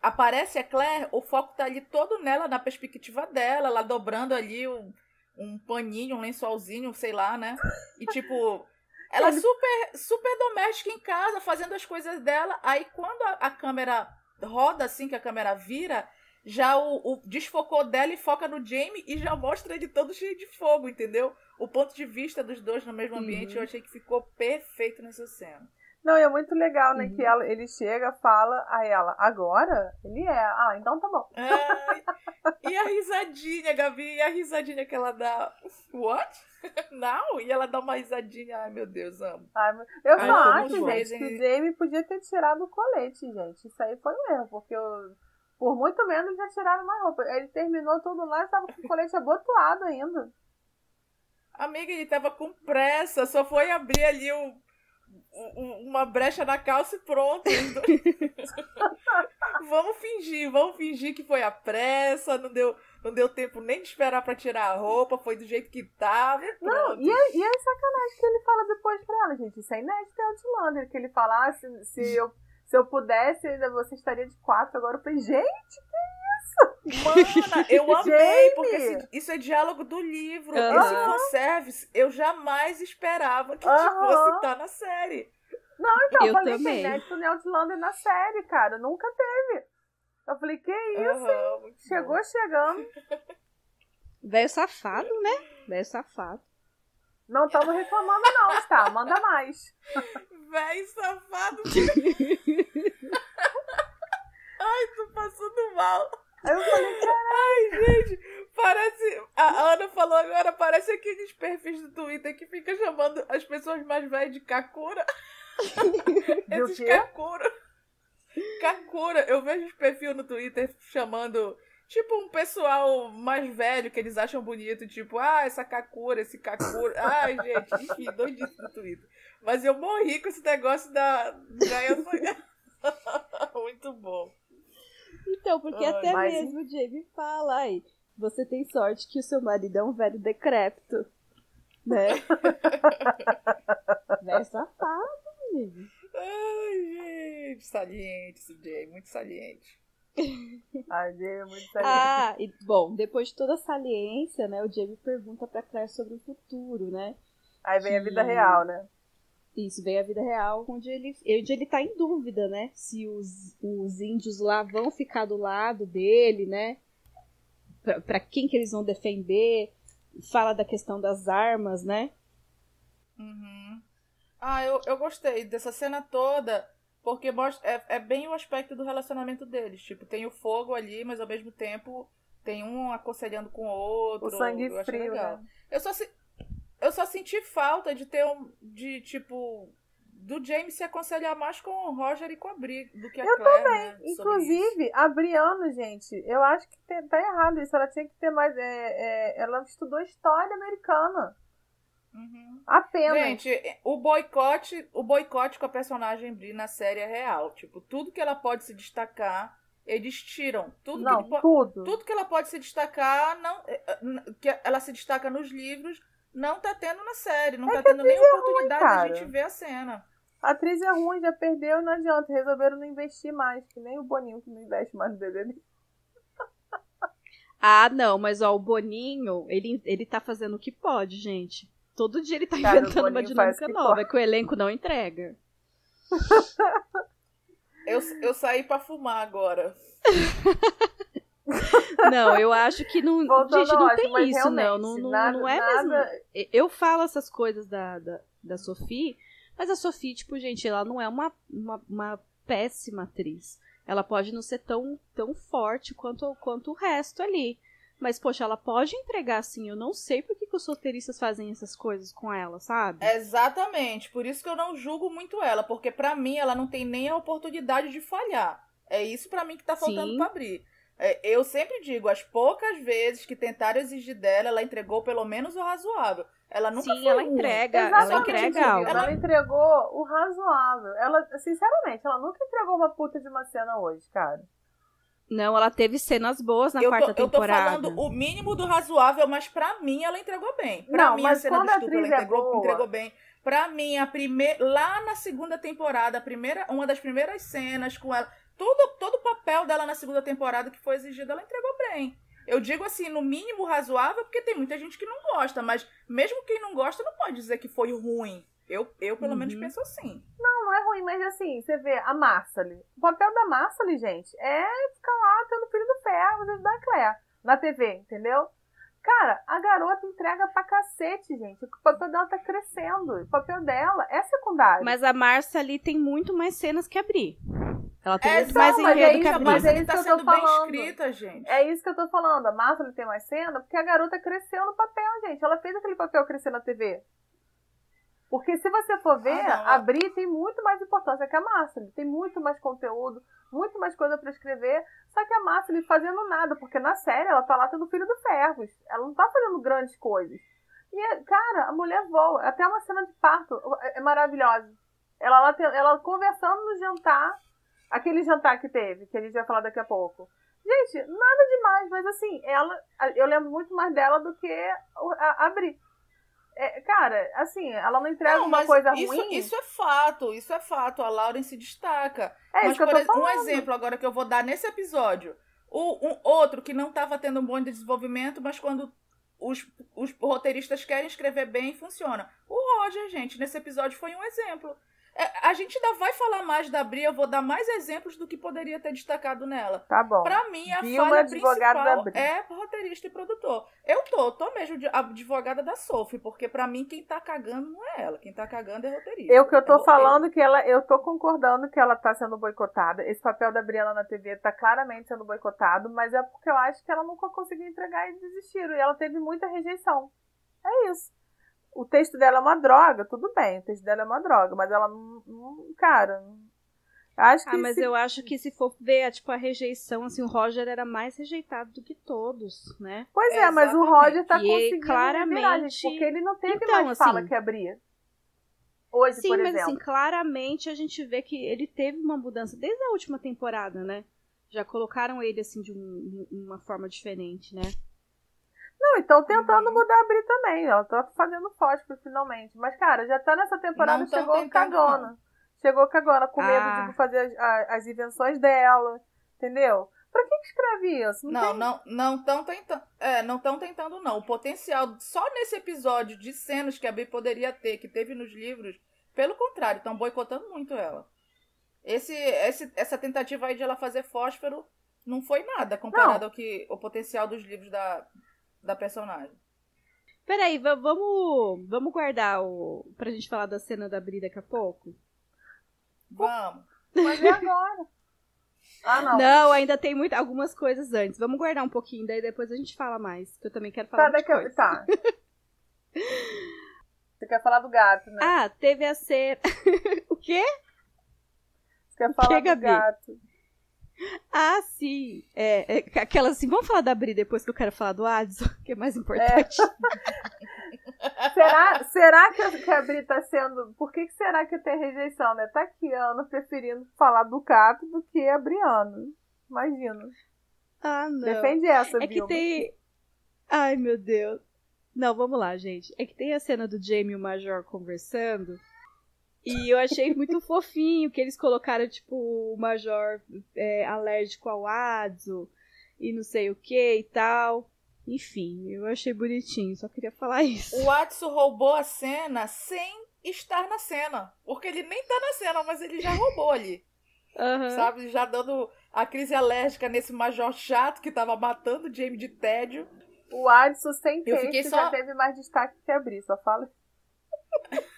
aparece a Claire, o foco tá ali todo nela, na perspectiva dela, ela dobrando ali um, um paninho, um lençolzinho, sei lá, né? E tipo, ela é super, super doméstica em casa, fazendo as coisas dela. Aí quando a, a câmera roda assim, que a câmera vira, já o, o, desfocou dela e foca no Jamie e já mostra ele todo cheio de fogo, entendeu? O ponto de vista dos dois no mesmo ambiente, uhum. eu achei que ficou perfeito nessa cena. Não, e é muito legal, né? Uhum. Que ela, ele chega, fala a ela, agora? Ele é. Ah, então tá bom. É, e a risadinha, Gabi, e a risadinha que ela dá. What? Não? E ela dá uma risadinha. Ai, meu Deus, amo. Ai, eu Ai, só acho, gente, que o Jamie podia ter tirado o colete, gente. Isso aí foi um erro, porque eu, por muito menos já tiraram uma roupa. Ele terminou tudo lá e estava com o colete abotoado ainda. Amiga, ele tava com pressa, só foi abrir ali o uma brecha na calça e pronto. vamos fingir, vamos fingir que foi a pressa, não deu, não deu tempo nem de esperar para tirar a roupa, foi do jeito que tava. Não, e é, e é sacanagem que ele fala depois pra ela, gente. Isso é inédito em Outlander, que ele fala, ah, se, se, eu, se eu pudesse, você estaria de quatro. Agora eu falei, gente, que Mana, eu amei, porque isso é diálogo do livro. Uhum. Esse fanservice, eu jamais esperava que uhum. fosse estar na série. Não, então, eu falei também. que Neto e Outlander na série, cara. Nunca teve. Eu falei, que isso, uhum, Chegou bom. chegando. Velho safado, né? Velho safado. Não estamos reclamando, não, tá? Manda mais. Velho safado. Ai, tô passando mal. Aí eu falei, ai, gente, parece. A Ana falou agora, parece aqueles perfis do Twitter que fica chamando as pessoas mais velhas de Kakura. Esses Kakura. Kakura. Eu vejo os perfis no Twitter chamando. Tipo, um pessoal mais velho que eles acham bonito, tipo, ah, essa Kakura, esse Kakura. Ai, gente, enfim, doidice no Twitter. Mas eu morri com esse negócio da. da... Muito bom. Então, porque Ai, até mas... mesmo o Jamie fala, aí, você tem sorte que o seu marido é um velho decrépito. Né? velho safado, menino. Ai, gente, saliente esse Jamie, muito saliente. Ai, é muito saliente. Ah, e, bom, depois de toda a saliência, né, o Jamie pergunta pra Claire sobre o futuro, né? Aí vem que... a vida real, né? Isso, vem a vida real, onde ele, onde ele tá em dúvida, né? Se os, os índios lá vão ficar do lado dele, né? Pra, pra quem que eles vão defender. Fala da questão das armas, né? Uhum. Ah, eu, eu gostei dessa cena toda, porque mostra, é, é bem o aspecto do relacionamento deles. Tipo, tem o fogo ali, mas ao mesmo tempo tem um aconselhando com o outro. O sangue frio, legal. Né? Eu só, eu só senti falta de ter um. De tipo. Do James se aconselhar mais com o Roger e com a Bri do que a eu Claire. Eu também. Né, Inclusive, a Brianna, gente, eu acho que tá errado isso. Ela tinha que ter mais. É, é, ela estudou história americana. Uhum. Apenas. Gente, o boicote, o boicote com a personagem Bri na série é real. Tipo, tudo que ela pode se destacar, eles tiram. Tudo não, que tudo. Tudo que ela pode se destacar, não, é, é, que ela se destaca nos livros, não tá tendo na série, não é tá tendo nem oportunidade ruim, de a gente ver a cena. A atriz é ruim, já perdeu, não adianta. Resolveram não investir mais, que nem o Boninho que não investe mais no BBB. Ah, não, mas ó, o Boninho, ele, ele tá fazendo o que pode, gente. Todo dia ele tá Cara, inventando uma dinâmica nova, pode. que o elenco não entrega. eu, eu saí para fumar agora. Não, eu acho que não, gente, não tem isso, não. Não, não, nada, não é nada... mesmo. Eu falo essas coisas da, da, da Sophie, mas a Sophie, tipo, gente, ela não é uma, uma, uma péssima atriz. Ela pode não ser tão, tão forte quanto, quanto o resto ali. Mas, poxa, ela pode entregar assim. Eu não sei por que, que os roteiristas fazem essas coisas com ela, sabe? Exatamente. Por isso que eu não julgo muito ela. Porque, para mim, ela não tem nem a oportunidade de falhar. É isso para mim que tá faltando Sim. pra abrir. É, eu sempre digo, as poucas vezes que tentaram exigir dela, ela entregou pelo menos o razoável. Ela nunca Sim, foi ela entrega, ela entrega algo. Ela entregou o razoável. Ela, sinceramente, ela nunca entregou uma puta de uma cena hoje, cara. Não, ela teve cenas boas na eu quarta tô, temporada. Eu tô falando o mínimo do razoável, mas pra mim ela entregou bem. Pra não, mim a cena do estupro ela entregou, é entregou bem. Pra mim, a primeira. Lá na segunda temporada, a primeira, uma das primeiras cenas com ela todo, todo o papel dela na segunda temporada que foi exigido, ela entregou bem. Eu digo assim, no mínimo razoável, porque tem muita gente que não gosta, mas mesmo quem não gosta não pode dizer que foi ruim. Eu, eu pelo uhum. menos, penso assim. Não, não é ruim, mas assim, você vê a Marcely. O papel da Marcely, gente, é ficar lá tendo filho do ferro, da Claire, na TV, entendeu? Cara, a garota entrega pra cacete, gente. O papel dela tá crescendo. O papel dela é secundário. Mas a Marcia ali tem muito mais cenas que abrir. Ela tem é, muito mais enredo é que a Bri. Mas é isso tá que eu tô falando. Escrita, gente. É isso que eu tô falando. A Marcia tem mais cena porque a garota cresceu no papel, gente. Ela fez aquele papel crescer na TV. Porque se você for ver, ah, a Bri tem muito mais importância que a Marcia. Tem muito mais conteúdo, muito mais coisa para escrever. Só que a Marcia fazendo nada, porque na série ela tá lá tendo filho do Ferros. Ela não tá fazendo grandes coisas. E, cara, a mulher voa. Até uma cena de parto é, é maravilhosa. Ela, ela, ela conversando no jantar, aquele jantar que teve, que a gente vai falar daqui a pouco. Gente, nada demais, mas assim, ela. Eu lembro muito mais dela do que a, a Bri. É, cara, assim, ela não entrega não, uma coisa isso, ruim. Isso é fato, isso é fato. A Lauren se destaca. É mas, por exemplo, um exemplo agora que eu vou dar nesse episódio. O, um outro que não estava tendo um bom desenvolvimento, mas quando os, os roteiristas querem escrever bem, funciona. O Roger, gente, nesse episódio foi um exemplo. É, a gente ainda vai falar mais da Bria, eu vou dar mais exemplos do que poderia ter destacado nela. Tá bom. Pra mim, a Vilma, falha principal é roteirista e produtor. Eu tô, tô mesmo de advogada da Sophie, porque pra mim quem tá cagando não é ela, quem tá cagando é roteirista. Eu que eu tô é falando que ela, eu tô concordando que ela tá sendo boicotada. Esse papel da Briana na TV tá claramente sendo boicotado, mas é porque eu acho que ela nunca conseguiu entregar e desistiram. E ela teve muita rejeição. É isso o texto dela é uma droga, tudo bem, o texto dela é uma droga, mas ela não. não cara. Acho que ah, mas se... eu acho que se for ver, tipo, a rejeição, assim, o Roger era mais rejeitado do que todos, né? Pois é, mas o Roger tá conseguindo claramente... Virar, gente, porque ele não teve então, mais fala assim, que abria. Hoje, sim, por mas exemplo. assim, claramente a gente vê que ele teve uma mudança desde a última temporada, né? Já colocaram ele, assim, de um, uma forma diferente, né? Não, então tentando uhum. mudar a Bri também. Ela tá fazendo fósforo finalmente. Mas, cara, já tá nessa temporada, não chegou cagona. Não. Chegou cagona, com medo ah. de fazer as, as, as, invenções dela. Entendeu? Pra que, que escreve isso? Não, não, não estão tentando. É, não estão tentando, não. O potencial, só nesse episódio de cenas que a Bri poderia ter, que teve nos livros, pelo contrário, estão boicotando muito ela. Esse, esse, essa tentativa aí de ela fazer fósforo não foi nada comparado não. ao que o potencial dos livros da, da personagem. Peraí, vamos, vamos guardar o. pra gente falar da cena da Bri daqui a pouco? Vamos. Mas é agora. Ah, não. Não, ainda tem muito, algumas coisas antes. Vamos guardar um pouquinho, daí depois a gente fala mais. Que eu também quero falar tá, daqui, coisa. Tá. Você quer falar do gato, né? Ah, teve a cena. o quê? Você quer falar que, do gato. Ah, sim. É, é, aquela assim, vamos falar da Bri depois que eu quero falar do Adson, que é mais importante. É. será, será que, a, que a Bri tá sendo. Por que, que será que tem rejeição, né? Tá aqui Ana preferindo falar do Cato do que a Briana. Imagina. Ah, não. Defende essa, É que tem. Ai, meu Deus. Não, vamos lá, gente. É que tem a cena do Jamie e o Major conversando. E eu achei muito fofinho que eles colocaram, tipo, o Major é, alérgico ao Adzo e não sei o que e tal. Enfim, eu achei bonitinho, só queria falar isso. O Atsu roubou a cena sem estar na cena. Porque ele nem tá na cena, mas ele já roubou ali. Uhum. Sabe? Já dando a crise alérgica nesse Major chato que tava matando o Jamie de tédio. O Adson sem texto só... já teve mais destaque que abrir, só fala.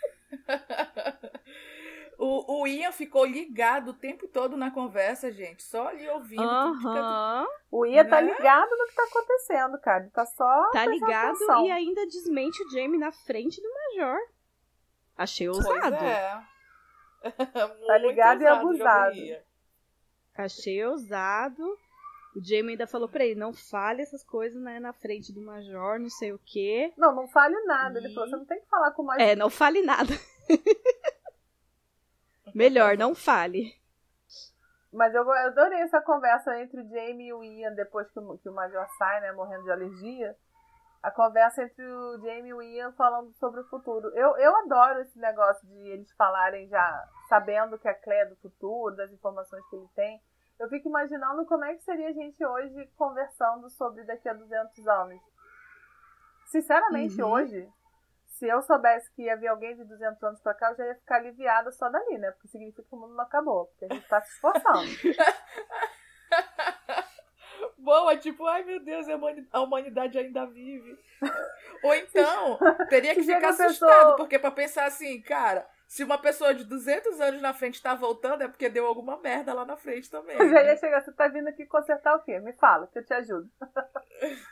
o, o Ian ficou ligado o tempo todo na conversa, gente. Só ali ouvindo. Uhum. O Ian tá né? tá ligado no que tá acontecendo, cara. Ele tá só. Tá ligado atenção. e ainda desmente o Jamie na frente do Major. Achei ousado. É. tá ligado e abusado. Achei ousado. O Jamie ainda falou pra ele, não fale essas coisas né, na frente do Major, não sei o quê. Não, não fale nada. E... Ele falou, você não tem que falar com o Major. É, não fale nada. Melhor, não fale. Mas eu, eu adorei essa conversa entre o Jamie e o Ian depois que o, que o Major sai, né, morrendo de alergia. A conversa entre o Jamie e o Ian falando sobre o futuro. Eu, eu adoro esse negócio de eles falarem já sabendo que a Clé é do futuro, das informações que ele tem. Eu fico imaginando como é que seria a gente hoje conversando sobre daqui a 200 anos. Sinceramente, uhum. hoje, se eu soubesse que ia vir alguém de 200 anos pra cá, eu já ia ficar aliviada só dali, né? Porque significa que o mundo não acabou, porque a gente tá se esforçando. Boa, tipo, ai meu Deus, a humanidade ainda vive. Ou então, teria que ficar assustado, pessoa... porque pra pensar assim, cara, se uma pessoa de 200 anos na frente tá voltando, é porque deu alguma merda lá na frente também. Eu já ia chegar, você tá vindo aqui consertar o quê? Me fala, que eu te ajudo.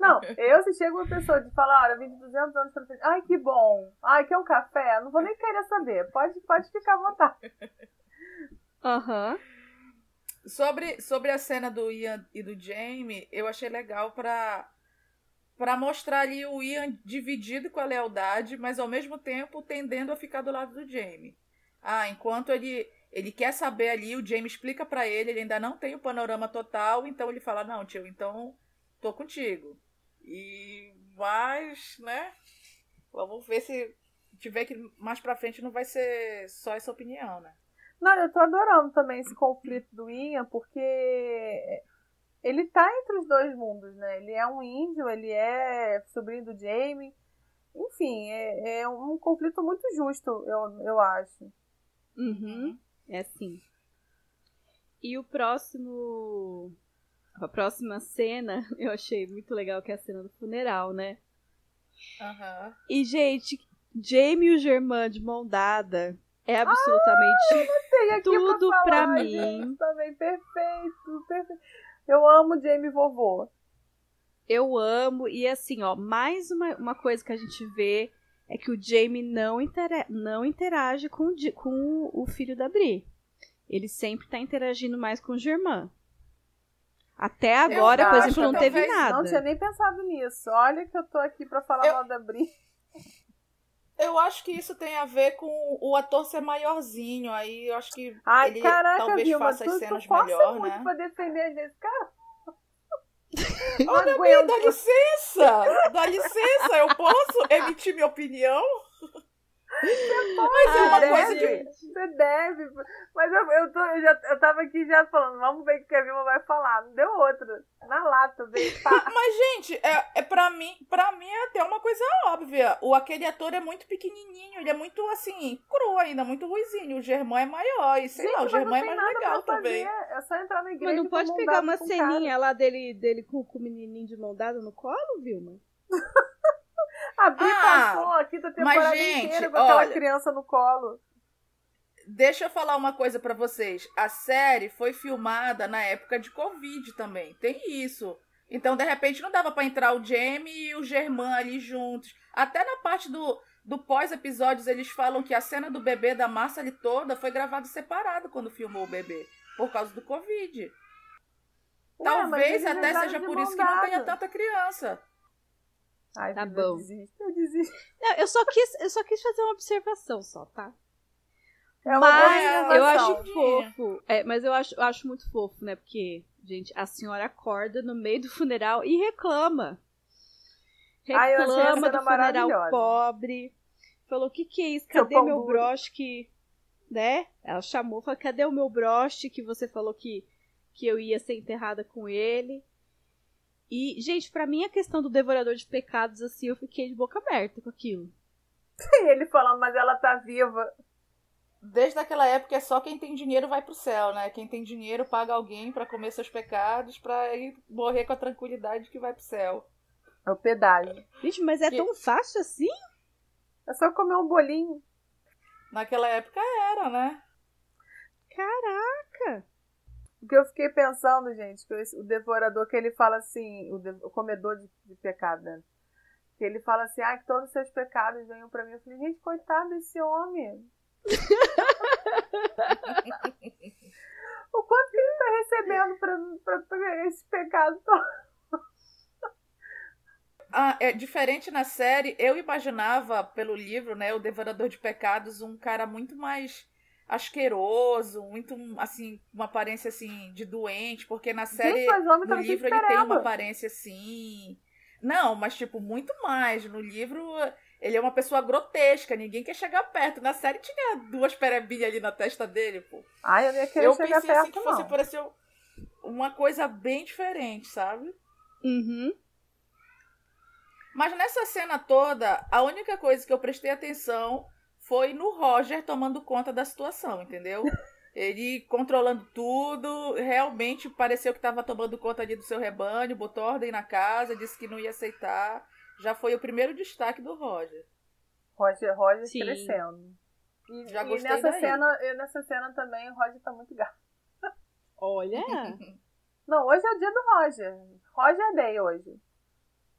Não, eu se chega uma pessoa de falar, olha, vim de 200 anos pra frente, ai que bom, ai quer um café? Não vou nem querer saber, pode, pode ficar à vontade. Aham. Uhum. Sobre, sobre a cena do Ian e do Jamie, eu achei legal para para mostrar ali o Ian dividido com a lealdade, mas ao mesmo tempo tendendo a ficar do lado do Jamie. Ah, enquanto ele ele quer saber ali, o Jamie explica para ele, ele ainda não tem o panorama total, então ele fala: "Não, tio, então tô contigo". E mas, né? Vamos ver se tiver que mais para frente não vai ser só essa opinião, né? Não, eu tô adorando também esse conflito do Ian, porque ele tá entre os dois mundos, né? Ele é um índio, ele é sobrinho do Jamie. Enfim, é, é um conflito muito justo, eu, eu acho. Uhum. É sim. E o próximo. A próxima cena eu achei muito legal, que é a cena do funeral, né? Uhum. E, gente, Jamie e o Germain de mão dada é absolutamente ah, tudo pra, pra mim. Também perfeito, perfeito. Eu amo Jamie vovô. Eu amo e assim, ó, mais uma, uma coisa que a gente vê é que o Jamie não, intera não interage com, com o filho da Bri. Ele sempre tá interagindo mais com o Germain. Até agora, eu por exemplo, não teve nada. Não tinha nem pensado nisso. Olha que eu tô aqui pra falar eu... mal da Bri. Eu acho que isso tem a ver com o ator ser maiorzinho. Aí eu acho que Ai, ele caraca, talvez Vilma, faça tu, as cenas tu melhor, muito né? pra defender esse cara. Olha, Bia, dá licença! Dá licença, eu posso emitir minha opinião? Mas é uma deve, coisa que. Você deve. Mas eu, eu, tô, eu, já, eu tava aqui já falando, vamos ver o que a Vilma vai falar. Não deu outra. Na lata, veio. Mas, gente, é, é pra, mim, pra mim é até uma coisa óbvia. O, aquele ator é muito pequenininho, ele é muito, assim, cru ainda, muito ruizinho. O Germão é maior. E sei gente, lá, o Germão é mais legal também. É só entrar na igreja. Mas não pode pegar uma ceninha lá dele, dele com, com o menininho de mão dada no colo, Vilma? A Bri ah, passou aqui da temporada gente, inteira com aquela olha, criança no colo. Deixa eu falar uma coisa para vocês. A série foi filmada na época de Covid também. Tem isso. Então, de repente, não dava para entrar o Jamie e o Germán ali juntos. Até na parte do, do pós-episódios, eles falam que a cena do bebê da massa ali toda foi gravada separado quando filmou o bebê. Por causa do Covid. Ué, Talvez até seja por isso que não tenha tanta criança. Ai, tá bom. Eu desisto, eu desisto. Não, eu só quis, eu só quis fazer uma observação só, tá? É mas eu acho fofo. É, mas eu acho, eu acho muito fofo, né? Porque, gente, a senhora acorda no meio do funeral e reclama. Reclama Ai, do funeral pobre. Falou: o que, que é isso? Cadê meu broche que. Né? Ela chamou, falou: cadê o meu broche que você falou que, que eu ia ser enterrada com ele? E, gente, para mim a questão do devorador de pecados, assim, eu fiquei de boca aberta com aquilo. Ele falando, mas ela tá viva. Desde aquela época é só quem tem dinheiro vai pro céu, né? Quem tem dinheiro paga alguém para comer seus pecados, para ir morrer com a tranquilidade que vai pro céu. É o pedágio. Gente, mas é que... tão fácil assim? É só comer um bolinho. Naquela época era, né? Caraca! O que eu fiquei pensando, gente, que o devorador que ele fala assim, o, de, o comedor de, de, pecado, né? Que ele fala assim, ah, que todos os seus pecados venham para mim. Eu falei, gente, coitado desse homem. o quanto que ele tá recebendo pra, pra, esse pecado todo? Ah, é diferente na série. Eu imaginava, pelo livro, né, o Devorador de Pecados, um cara muito mais asqueroso, muito, assim, uma aparência, assim, de doente, porque na série, Gente, no livro, ele tem uma aparência, assim... Não, mas, tipo, muito mais. No livro, ele é uma pessoa grotesca, ninguém quer chegar perto. Na série tinha duas perebinhas ali na testa dele, pô. Ai, eu ia querer eu chegar pensei, assim, perto, assim, que fosse não. parecer uma coisa bem diferente, sabe? Uhum. Mas nessa cena toda, a única coisa que eu prestei atenção foi no Roger tomando conta da situação, entendeu? Ele controlando tudo, realmente pareceu que estava tomando conta ali do seu rebanho, botou ordem na casa, disse que não ia aceitar. Já foi o primeiro destaque do Roger. Roger, Roger Sim. crescendo. E, Já gostei e nessa daí. cena, e nessa cena também o Roger tá muito gato. Olha! não, hoje é o dia do Roger. Roger Day hoje.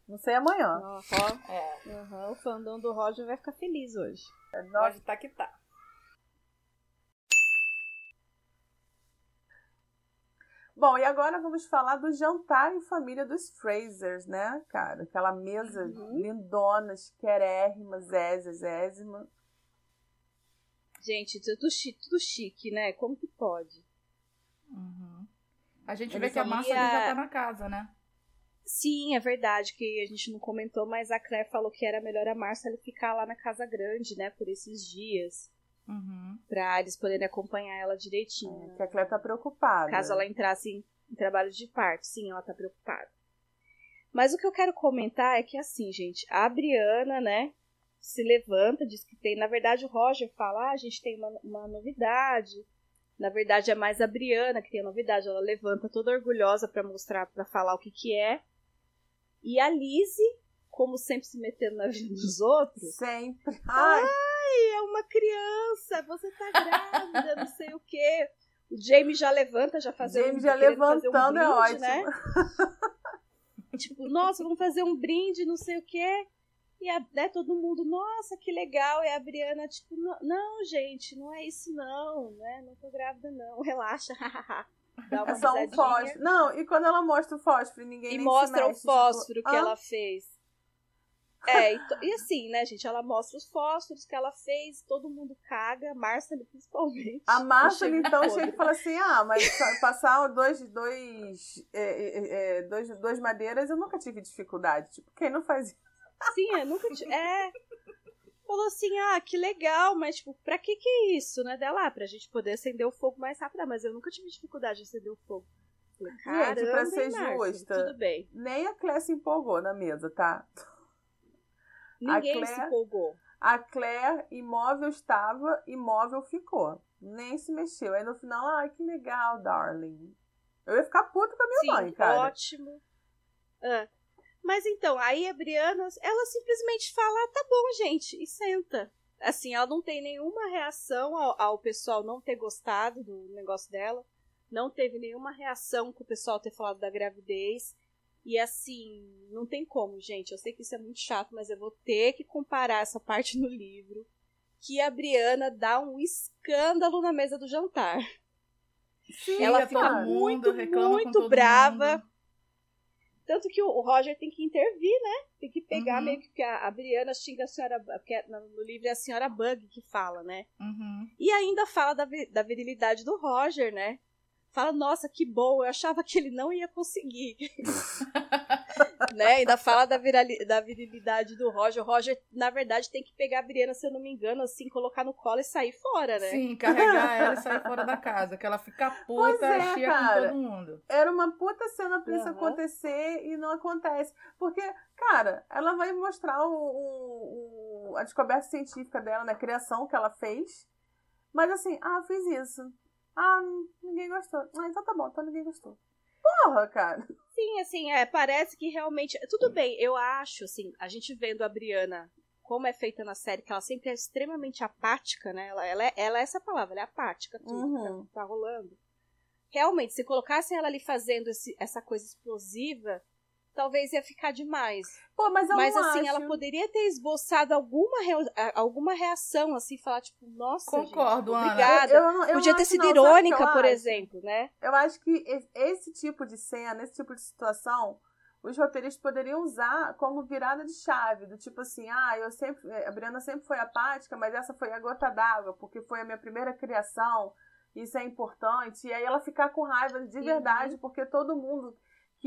Não sei amanhã. Nossa, é. Uhum, o fandom do Roger vai ficar feliz hoje. É, Roger tá que tá. Bom, e agora vamos falar do jantar em família dos Frasers, né, cara? Aquela mesa uhum. lindona, esquerérrima, zézia, zésima. Gente, tudo chique, tudo chique, né? Como que pode? Uhum. A gente Ele vê que a massa já tá na casa, né? Sim, é verdade que a gente não comentou, mas a Claire falou que era melhor a Marcia ficar lá na casa grande, né, por esses dias. Uhum. Pra eles poderem acompanhar ela direitinho. É, né? Que a Claire tá preocupada. Caso ela entrasse em, em trabalho de parto. Sim, ela tá preocupada. Mas o que eu quero comentar é que, assim, gente, a Briana, né, se levanta, diz que tem. Na verdade, o Roger fala: ah, a gente tem uma, uma novidade. Na verdade, é mais a Briana que tem a novidade. Ela levanta toda orgulhosa para mostrar, para falar o que, que é. E a Lizzie, como sempre se metendo na vida dos outros. Sempre. Ai, Ai é uma criança, você tá grávida, não sei o quê. O Jamie já levanta, já fazendo. James já levantando um é brinde, é ótimo. Né? tipo, nossa, vamos fazer um brinde, não sei o quê. E a, né, todo mundo, nossa, que legal. E a Briana, tipo, não, não, gente, não é isso não, né? Não tô grávida, não. Relaxa. Dá uma é só um fósforo. Não, e quando ela mostra o fósforo, ninguém E mostra mexe, o fósforo tipo, que ah? ela fez. É, e, e, assim, né, gente? Ela mostra os fósforos que ela fez, todo mundo caga, Marcel principalmente. A Marcel, então, chega e fala assim: ah, mas passar dois, dois, é, é, é, dois, dois madeiras eu nunca tive dificuldade. Tipo, quem não faz isso? Sim, eu nunca tive. É. Falou assim, ah, que legal, mas tipo, pra que que é isso, né? Dela, ah, pra gente poder acender o fogo mais rápido. Ah, mas eu nunca tive dificuldade de acender o fogo. Falei, gente, pra ser Marcia, justa, tudo bem. nem a Clé se empolgou na mesa, tá? Ninguém Claire, se empolgou. A Claire, imóvel estava, imóvel ficou. Nem se mexeu. Aí no final, ai, que legal, darling. Eu ia ficar puta com a minha Sim, mãe, cara. Ótimo. Ah. Mas então, aí a Briana, ela simplesmente fala: ah, tá bom, gente, e senta. Assim, ela não tem nenhuma reação ao, ao, pessoal não ter gostado do negócio dela. Não teve nenhuma reação com o pessoal ter falado da gravidez. E assim, não tem como, gente. Eu sei que isso é muito chato, mas eu vou ter que comparar essa parte no livro. Que a Briana dá um escândalo na mesa do jantar. Sim, ela é fica muito, muito brava. Mundo. Tanto que o Roger tem que intervir, né? Tem que pegar uhum. meio que a, a Briana xinga a senhora. Porque no livro é a senhora Bug que fala, né? Uhum. E ainda fala da, da virilidade do Roger, né? Fala, nossa, que bom, eu achava que ele não ia conseguir. né? Ainda fala da, virali, da virilidade do Roger. O Roger, na verdade, tem que pegar a Briana, se eu não me engano, assim, colocar no colo e sair fora, né? Sim, carregar ela e sair fora da casa. Que ela fica puta, é, chia com todo mundo. Era uma puta cena pra uhum. isso acontecer e não acontece. Porque, cara, ela vai mostrar o, o, o, a descoberta científica dela, né? A criação que ela fez. Mas assim, ah, fiz isso. Ah, ninguém gostou. Ah, então tá bom, então ninguém gostou. Porra, cara. Sim, assim, é, parece que realmente. Tudo bem, eu acho, assim, a gente vendo a Briana, como é feita na série, que ela sempre é extremamente apática, né? Ela, ela, é, ela é essa palavra, ela é apática, tudo uhum. tá, tá, rolando. Realmente, se colocassem ela ali fazendo esse, essa coisa explosiva, talvez ia ficar demais. Pô, mas eu mas não assim, acho. ela poderia ter esboçado alguma, alguma reação, assim, falar, tipo, nossa, Concordo, gente, obrigada. Eu, eu, eu Podia ter sido não, irônica, por acho? exemplo, né? Eu acho que esse tipo de cena, esse tipo de situação, os roteiristas poderiam usar como virada de chave, do tipo assim, ah, eu sempre, a Briana sempre foi apática, mas essa foi a gota d'água, porque foi a minha primeira criação, isso é importante, e aí ela ficar com raiva de verdade, uhum. porque todo mundo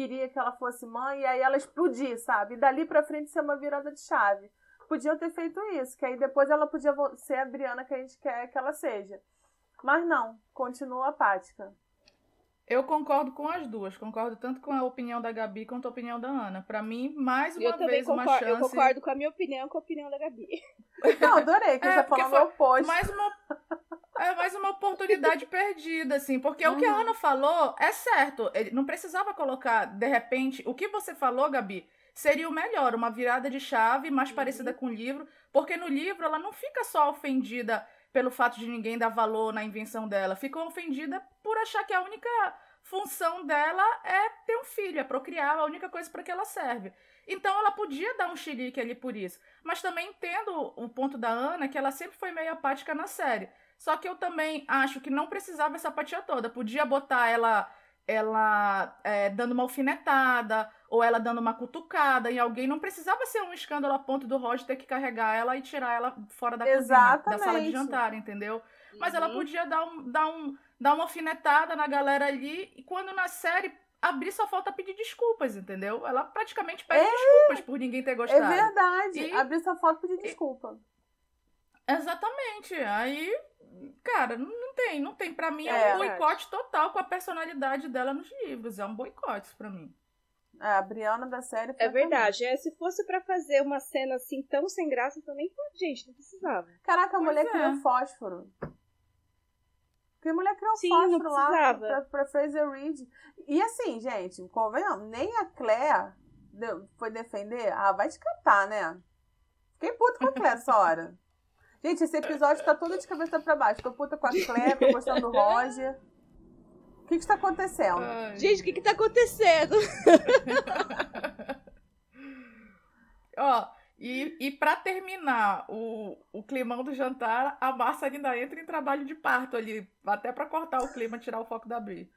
queria que ela fosse mãe, e aí ela explodir, sabe? E dali pra frente ser uma virada de chave. Podiam ter feito isso, que aí depois ela podia ser a Briana que a gente quer que ela seja. Mas não, continua apática. Eu concordo com as duas. Concordo tanto com a opinião da Gabi quanto a opinião da Ana. Para mim, mais uma eu vez, concordo, uma chance. Eu concordo com a minha opinião com a opinião da Gabi. Não, adorei que é, você falou o oposto. Mais uma, é mais uma oportunidade perdida, assim. Porque uhum. o que a uhum. Ana falou é certo. Ele não precisava colocar, de repente, o que você falou, Gabi, seria o melhor. Uma virada de chave mais uhum. parecida com o livro. Porque no livro ela não fica só ofendida pelo fato de ninguém dar valor na invenção dela. Ficou ofendida por achar que a única função dela é ter um filho, é procriar, a única coisa para que ela serve. Então ela podia dar um xilique ali por isso. Mas também entendo o ponto da Ana, que ela sempre foi meio apática na série. Só que eu também acho que não precisava essa apatia toda. Podia botar ela ela é, dando uma alfinetada ou ela dando uma cutucada em alguém. Não precisava ser um escândalo a ponto do Roger ter que carregar ela e tirar ela fora da Exatamente. cozinha, da sala de jantar, entendeu? Mas ela uhum. podia dar, um, dar, um, dar uma alfinetada na galera ali e quando na série abrir só falta pedir desculpas, entendeu? Ela praticamente pede é, desculpas por ninguém ter gostado. É verdade. E, abrir só falta pedir desculpa. Exatamente. Aí cara, não tem, não tem. Pra mim é, é um boicote total com a personalidade dela nos livros. É um boicote pra mim. É, a Briana da série. É verdade. É, se fosse para fazer uma cena assim tão sem graça, também, gente, não precisava. Caraca, a pois mulher é. criou fósforo. Porque a mulher criou Sim, fósforo lá pra, pra Fraser Reed. E assim, gente, convenhamos, nem a Claire foi defender. Ah, vai te catar, né? Fiquei puto com a Claire essa hora. Gente, esse episódio tá todo de cabeça pra baixo. Tô puta com a Claire, tô gostando do Roger. O que que está acontecendo? Ai. Gente, o que que tá acontecendo? Ó, e, e para terminar o, o climão do jantar, a Márcia ainda entra em trabalho de parto ali, até para cortar o clima, tirar o foco da Bri.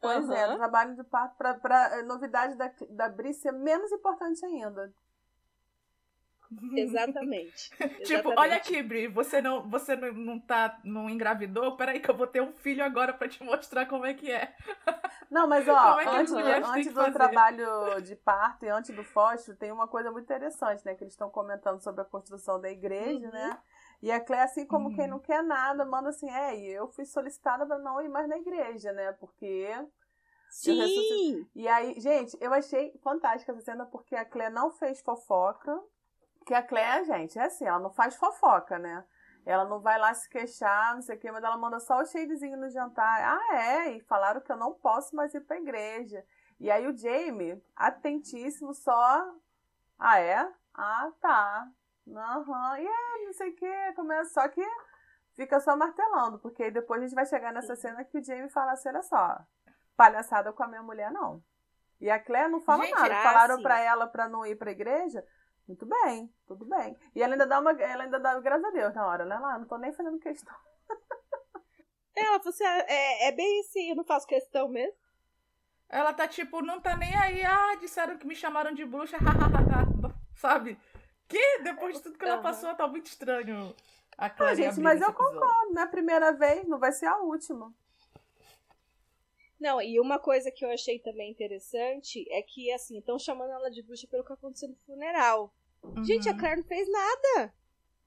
Pois uhum. é, trabalho de parto para pra novidade da, da Bri ser menos importante ainda. Exatamente. tipo, olha aqui, Bri, você não, você não, não tá, não engravidou? Peraí que eu vou ter um filho agora para te mostrar como é que é. Não, mas ó, é antes, antes do trabalho de parto e antes do fósforo, tem uma coisa muito interessante, né? Que eles estão comentando sobre a construção da igreja, uhum. né? E a Clé, assim como uhum. quem não quer nada, manda assim, é, eu fui solicitada para não ir mais na igreja, né? Porque Sim! E aí, gente, eu achei fantástica essa cena porque a Clé não fez fofoca, que a Claire, gente, é assim, ela não faz fofoca, né? Ela não vai lá se queixar, não sei o quê, mas ela manda só o shadezinho no jantar. Ah, é? E falaram que eu não posso mais ir pra igreja. E aí o Jamie, atentíssimo, só. Ah, é? Ah, tá. Aham. Uhum. E é, não sei o quê. Começa, só que fica só martelando, porque aí depois a gente vai chegar nessa cena que o Jamie fala assim: olha só, palhaçada com a minha mulher, não. E a Claire não fala gente, nada. Falaram assim. pra ela pra não ir pra igreja. Muito bem, tudo bem. E ela ainda dá uma. Ela ainda dá graças a Deus na hora, né? Lá, não tô nem fazendo questão. Ela, você é, é, é bem assim, eu não faço questão mesmo. Ela tá tipo, não tá nem aí, ah, disseram que me chamaram de bruxa, sabe? Que depois de tudo que ela passou, tá muito estranho. A ah, gente, mas eu concordo, não é a primeira vez, não vai ser a última. Não, e uma coisa que eu achei também interessante é que, assim, estão chamando ela de bruxa pelo que aconteceu no funeral. Uhum. Gente, a Claire não fez nada.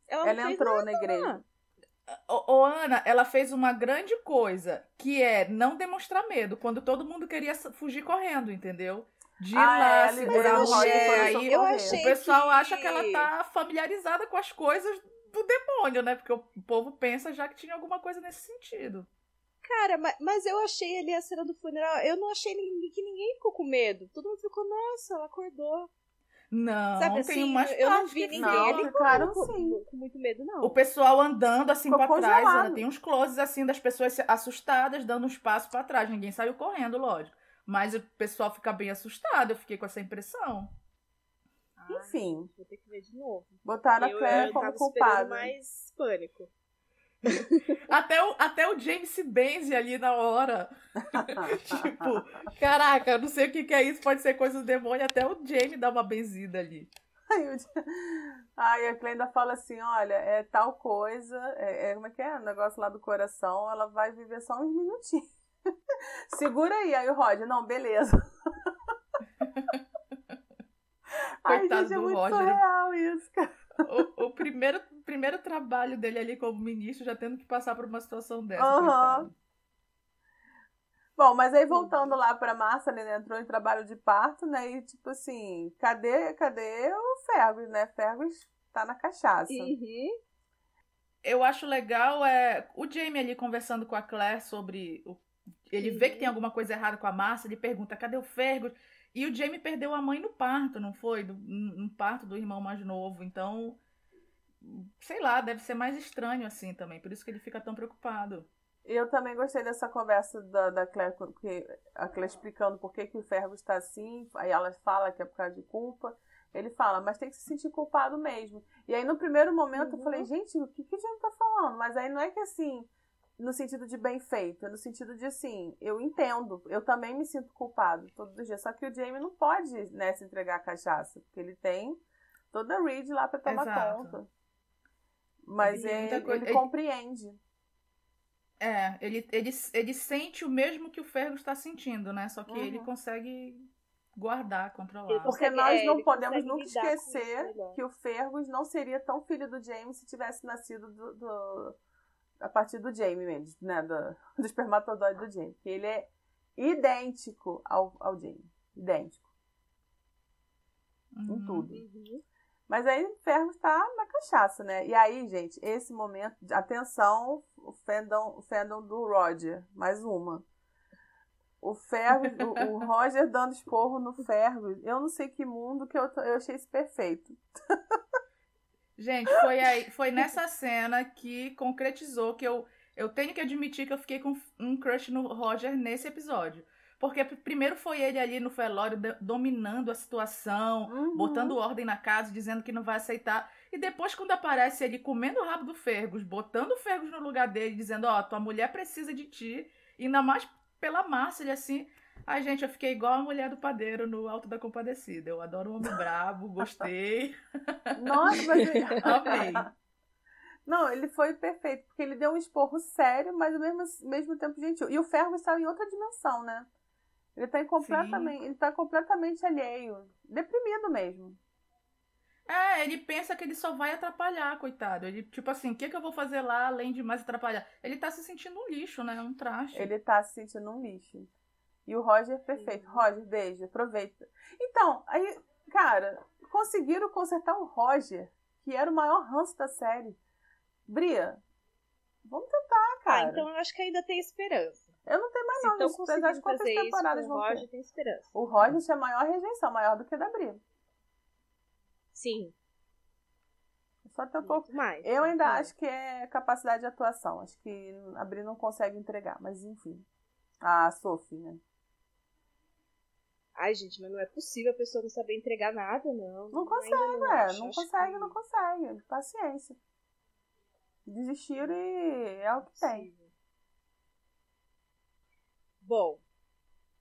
Ela, ela entrou nada. na igreja. Ô, ô, Ana, ela fez uma grande coisa, que é não demonstrar medo, quando todo mundo queria fugir correndo, entendeu? De ir ah, lá, é, segurar a mulher. Aí eu achei o pessoal que... acha que ela tá familiarizada com as coisas do demônio, né? Porque o povo pensa já que tinha alguma coisa nesse sentido. Cara, mas, mas eu achei ali a cena do funeral. Eu não achei que ninguém ficou com medo. Todo mundo ficou, nossa, ela acordou. Não, Sabe, assim, tem umas eu não vi ninguém não, ali ficaram, com, com, com, muito medo, não. O pessoal andando assim Ficou pra trás, Ana, tem uns closes assim das pessoas assustadas, dando uns passos para trás. Ninguém saiu correndo, lógico. Mas o pessoal fica bem assustado, eu fiquei com essa impressão. Enfim. Vou ter que ver de novo. Botaram eu, a Claire como culpada. mais pânico até, o, até o James se benze ali na hora. tipo, caraca, não sei o que, que é isso, pode ser coisa do demônio. Até o James dá uma benzida ali. Aí a Clenda fala assim: olha, é tal coisa, é, é, como é que é? O negócio lá do coração, ela vai viver só uns minutinhos. Segura aí, aí o Roger, não, beleza. Coitado Ai, gente, é do Roger. surreal isso, cara o, o, primeiro, primeiro trabalho dele ali como ministro já tendo que passar por uma situação dessa. Uhum. Bom, mas aí voltando lá pra Márcia, né? Entrou em trabalho de parto, né? E tipo assim, cadê, cadê o Fergus, né? Fergus tá na cachaça. Uhum. Eu acho legal é o Jamie ali conversando com a Claire sobre o ele vê que tem alguma coisa errada com a Márcia, ele pergunta: cadê o Fergus? E o Jamie perdeu a mãe no parto, não foi? Do, no parto do irmão mais novo. Então, sei lá, deve ser mais estranho assim também. Por isso que ele fica tão preocupado. Eu também gostei dessa conversa da, da Claire, que, a Claire explicando por que, que o Fergus está assim. Aí ela fala que é por causa de culpa. Ele fala, mas tem que se sentir culpado mesmo. E aí, no primeiro momento, uhum. eu falei, gente, o que, que o Jamie tá falando? Mas aí não é que assim no sentido de bem feito, é no sentido de assim, eu entendo, eu também me sinto culpado todos os dias. Só que o Jamie não pode né, se entregar a cachaça, porque ele tem toda a Reed lá para tomar Exato. conta. Mas ele, ele, ele, compreende. É, ele, ele, ele sente o mesmo que o Fergus está sentindo, né? Só que uhum. ele consegue guardar, controlar. Porque nós é, não podemos nunca esquecer que o Fergus não seria tão filho do James se tivesse nascido do, do a partir do Jamie mesmo, né? Do, do espermatozoide do Jamie. Que ele é idêntico ao, ao Jamie. Idêntico. Uhum. Em tudo. Uhum. Mas aí o Ferro está na cachaça, né? E aí, gente, esse momento, atenção, o fandom, o fandom do Roger, mais uma. O Ferro, o, o, Roger dando esporro no Ferro. Eu não sei que mundo que eu, eu achei isso perfeito. Gente, foi, aí, foi nessa cena que concretizou que eu, eu tenho que admitir que eu fiquei com um crush no Roger nesse episódio. Porque primeiro foi ele ali no velório dominando a situação, uhum. botando ordem na casa, dizendo que não vai aceitar. E depois, quando aparece ele comendo o rabo do Fergus, botando o Fergus no lugar dele, dizendo: Ó, oh, tua mulher precisa de ti. Ainda mais pela Márcia, ele assim. Ai, gente, eu fiquei igual a mulher do padeiro no Alto da Compadecida. Eu adoro o homem brabo, gostei. Nossa, mas. Amei. Não, ele foi perfeito, porque ele deu um esporro sério, mas ao mesmo, mesmo tempo gentil. E o Ferro estava em outra dimensão, né? Ele tá completamente, ele tá completamente alheio, deprimido mesmo. É, ele pensa que ele só vai atrapalhar, coitado. Ele, tipo assim, o que, que eu vou fazer lá além de mais atrapalhar? Ele tá se sentindo um lixo, né? Um traste. Ele tá se sentindo um lixo. E o Roger, perfeito. Roger, beijo, aproveita. Então, aí, cara, conseguiram consertar o Roger, que era o maior ranço da série. Bria, vamos tentar, ah, cara. Ah, então eu acho que ainda tem esperança. Eu não tenho mais não, não apesar de quantas temporadas vão ter. O Roger tem esperança. O Roger tinha maior rejeição, maior do que a da Bria. Sim. Só tentou. Mais, eu ainda mais. acho que é capacidade de atuação. Acho que a Bria não consegue entregar, mas enfim. A Sophie, né? Ai, gente, mas não é possível a pessoa não saber entregar nada, não. Não consegue, não, é. Não consegue, que... não consegue. Paciência. Desistir e é o que tem. Bom,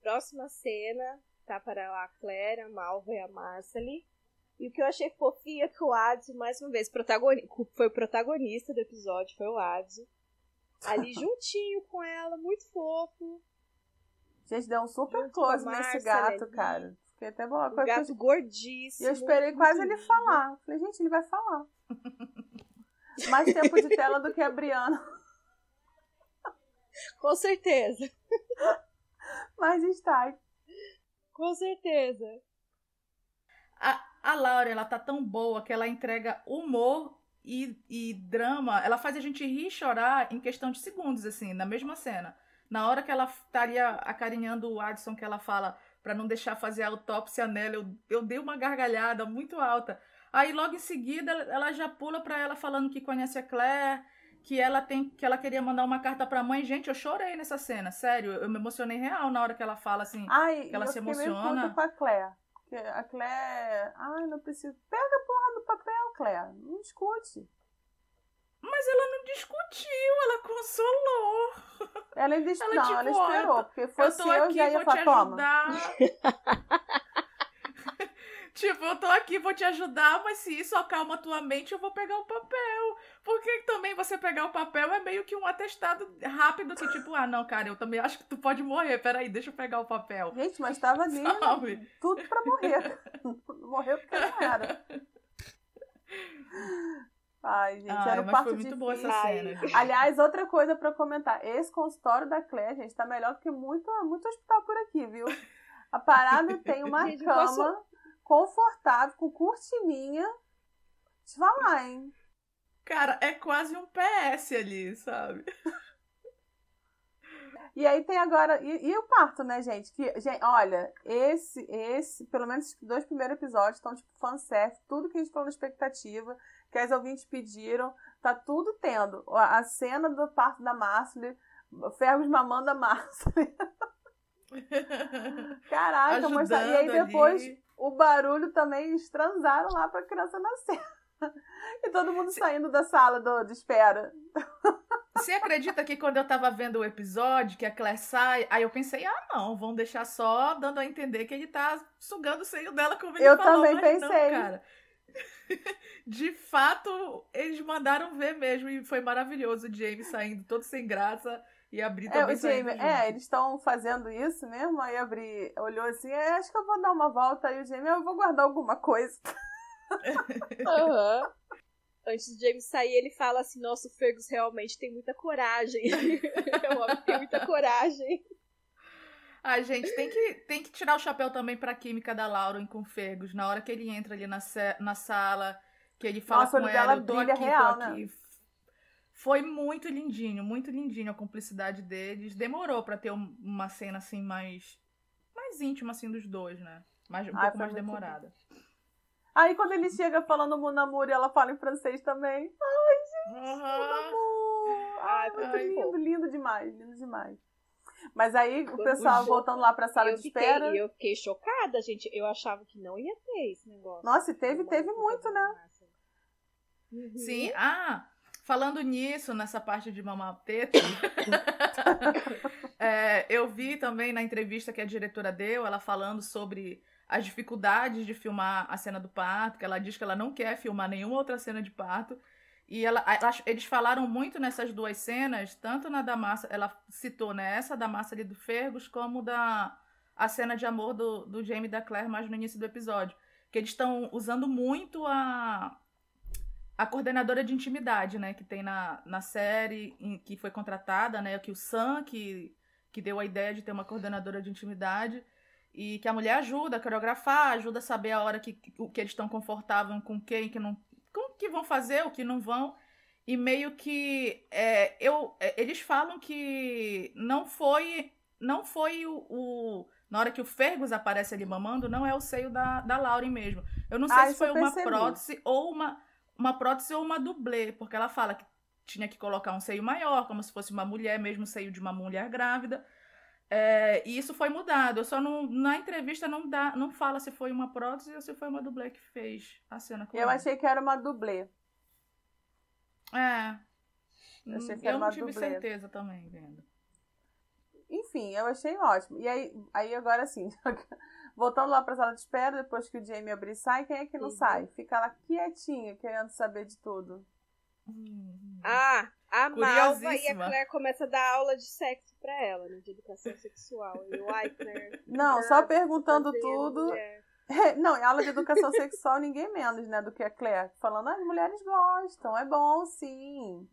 próxima cena tá para lá a Claire, a Malva e a Marcely. E o que eu achei fofinho é que o Adzo, mais uma vez, protagoni foi o protagonista do episódio, foi o Adzo. Ali juntinho com ela, muito fofo. Gente, deu um super Junto close nesse gato, cara. Fiquei até boa. Um gato eu... gordíssimo. E eu esperei quase ele falar. Falei, gente, ele vai falar. Mais tempo de tela do que a Briana. Com certeza. Mais destaque. Com certeza. A, a Laura, ela tá tão boa que ela entrega humor e, e drama. Ela faz a gente rir e chorar em questão de segundos, assim, na mesma cena. Na hora que ela estaria acarinhando o Addison, que ela fala para não deixar fazer a autópsia nela, eu, eu dei uma gargalhada muito alta. Aí logo em seguida ela já pula para ela falando que conhece a Claire, que ela tem que ela queria mandar uma carta para a mãe. Gente, eu chorei nessa cena, sério, eu me emocionei real na hora que ela fala assim, Ai, que ela se emociona. Meio com a Claire. Porque a Claire, ai, não preciso. Pega a porra do papel, Claire. Não discute. Mas ela não discutiu, ela consolou. Ela ainda ela, não, tipo, ela esperou, porque fosse eu, eu já ia falar, toma. tipo, eu tô aqui, vou te ajudar, mas se isso acalma tua mente, eu vou pegar o papel. Porque também você pegar o papel é meio que um atestado rápido que, tipo, ah, não, cara, eu também acho que tu pode morrer. Peraí, deixa eu pegar o papel. Gente, mas tava ali né? tudo pra morrer. Morreu porque não era. Ai, gente, Ai, era um parto foi muito boa essa cena. Aliás, outra coisa para comentar. Esse consultório da Claire, gente, tá melhor do que muito, muito hospital por aqui, viu? A parada tem uma gente, cama posso... confortável, com cortininha. Te falar, hein? Cara, é quase um PS ali, sabe? E aí tem agora. E, e o parto, né, gente? Que, gente, olha, esse, esse, pelo menos os dois primeiros episódios estão tipo fanservice, tudo que a gente falou na expectativa que as ouvintes pediram, tá tudo tendo. A cena do parto da Marcely, Fergus mamando a Marcely. Caraca, mas e aí depois ali. o barulho também eles transaram lá pra criança nascer. E todo mundo saindo da sala do, de espera. Você acredita que quando eu tava vendo o episódio, que a Claire sai, aí eu pensei, ah, não, vão deixar só dando a entender que ele tá sugando o seio dela como ele eu falou. Eu também pensei. Não, cara. De fato, eles mandaram ver mesmo e foi maravilhoso o James saindo todo sem graça e abrir também é, o Jamie, É, eles estão fazendo isso mesmo, aí abri, olhou assim, é, acho que eu vou dar uma volta, aí o Jamie, eu vou guardar alguma coisa. Uhum. Antes do James sair, ele fala assim, nossa, o Fergus realmente tem muita coragem. o homem tem muita coragem. A gente tem que, tem que tirar o chapéu também pra química da Lauren com o Fergus. Na hora que ele entra ali na, na sala, que ele fala Nossa, com ela, eu tô aqui, real, tô né? aqui. Né? Foi muito lindinho, muito lindinho a cumplicidade deles. Demorou para ter uma cena assim mais mais íntima assim dos dois, né? Mais, um Ai, pouco mais demorada. Aí quando ele chega falando Mon Amour e ela fala em francês também. Ai, gente, uhum. Mon Amour. Ai, muito lindo, lindo demais, lindo demais. Mas aí o pessoal o voltando lá pra sala de fiquei, espera. Eu fiquei chocada, gente. Eu achava que não ia ter esse negócio. Nossa, e teve, teve muito, né? Uhum. Sim. Ah, falando nisso, nessa parte de mamar teta, é, eu vi também na entrevista que a diretora deu, ela falando sobre as dificuldades de filmar a cena do parto, que ela diz que ela não quer filmar nenhuma outra cena de parto e ela, eles falaram muito nessas duas cenas, tanto na da massa, ela citou né, essa da massa ali do Fergus, como da a cena de amor do, do Jamie e da Claire mais no início do episódio. Que eles estão usando muito a, a coordenadora de intimidade, né? Que tem na, na série, em, que foi contratada, né? Que o Sam, que, que deu a ideia de ter uma coordenadora de intimidade. E que a mulher ajuda a coreografar, ajuda a saber a hora que, que, que eles estão confortáveis com quem, que não o que vão fazer, o que não vão. E meio que é, eu, é, eles falam que não foi não foi o, o, na hora que o Fergus aparece ali mamando, não é o seio da, da Lauren mesmo. Eu não sei ah, se foi uma prótese ou uma uma prótese ou uma dublê, porque ela fala que tinha que colocar um seio maior, como se fosse uma mulher, mesmo seio de uma mulher grávida. É, e isso foi mudado. Eu só não. Na entrevista não dá, não fala se foi uma prótese ou se foi uma dublê que fez a cena com Eu achei que era uma dublê. É. Eu, achei que era eu não tive dublê. certeza também, vendo. Enfim, eu achei ótimo. E aí, aí agora assim, voltando lá pra sala de espera, depois que o Jamie abrir sai, quem é que não uhum. sai? Fica lá quietinho, querendo saber de tudo. Uhum. Ah, a Malva e a Claire começam a dar aula de sexo pra ela, né? De educação sexual. E o ai, Claire. Não, só perguntando tudo. É, não, aula de educação sexual ninguém menos, né, do que a Claire. Falando, as mulheres gostam, é bom sim.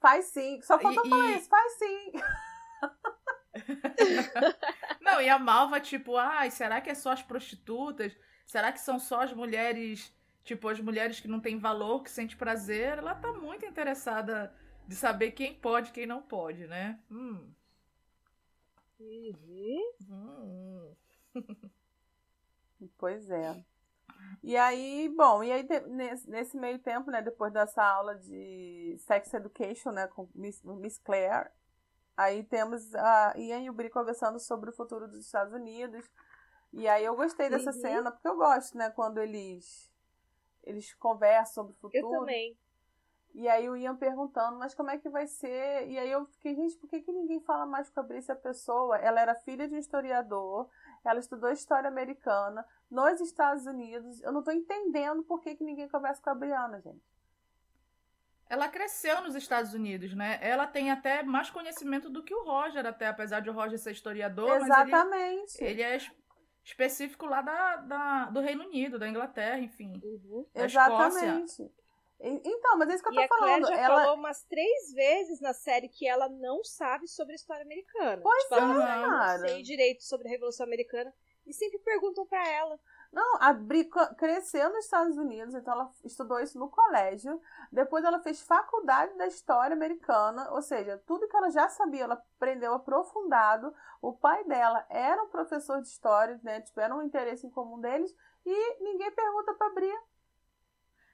Faz sim. Só faltou e, falar e... isso, faz sim. não, e a Malva, tipo, ai, será que é só as prostitutas? Será que são só as mulheres Tipo, as mulheres que não têm valor, que sente prazer, ela tá muito interessada de saber quem pode e quem não pode, né? Hum. Uhum. pois é. E aí, bom, e aí nesse, meio tempo, né, depois dessa aula de Sex Education, né, com Miss, Miss Claire, aí temos a Ian e o Bri conversando sobre o futuro dos Estados Unidos. E aí eu gostei dessa uhum. cena, porque eu gosto, né, quando eles eles conversam sobre o futuro. Eu também. E aí o Ian perguntando, mas como é que vai ser? E aí eu fiquei, gente, por que, que ninguém fala mais com a Brice, a pessoa? Ela era filha de um historiador, ela estudou história americana nos Estados Unidos. Eu não tô entendendo por que, que ninguém conversa com a Briana, gente. Ela cresceu nos Estados Unidos, né? Ela tem até mais conhecimento do que o Roger, até apesar de o Roger ser historiador. Exatamente. Ele, ele é específico lá da, da, do Reino Unido, da Inglaterra, enfim. Uhum. Da Exatamente. Escócia. Então, mas é isso que eu tô e a falando. Claire já ela falou umas três vezes na série que ela não sabe sobre a história americana. Pois tipo, é, ela não, cara. não sei direito sobre a Revolução Americana. E sempre perguntam pra ela. Não, a Bri cresceu nos Estados Unidos, então ela estudou isso no colégio. Depois ela fez faculdade da história americana, ou seja, tudo que ela já sabia, ela aprendeu aprofundado. O pai dela era um professor de história, né? Tipo, era um interesse em comum deles. E ninguém pergunta pra Bri.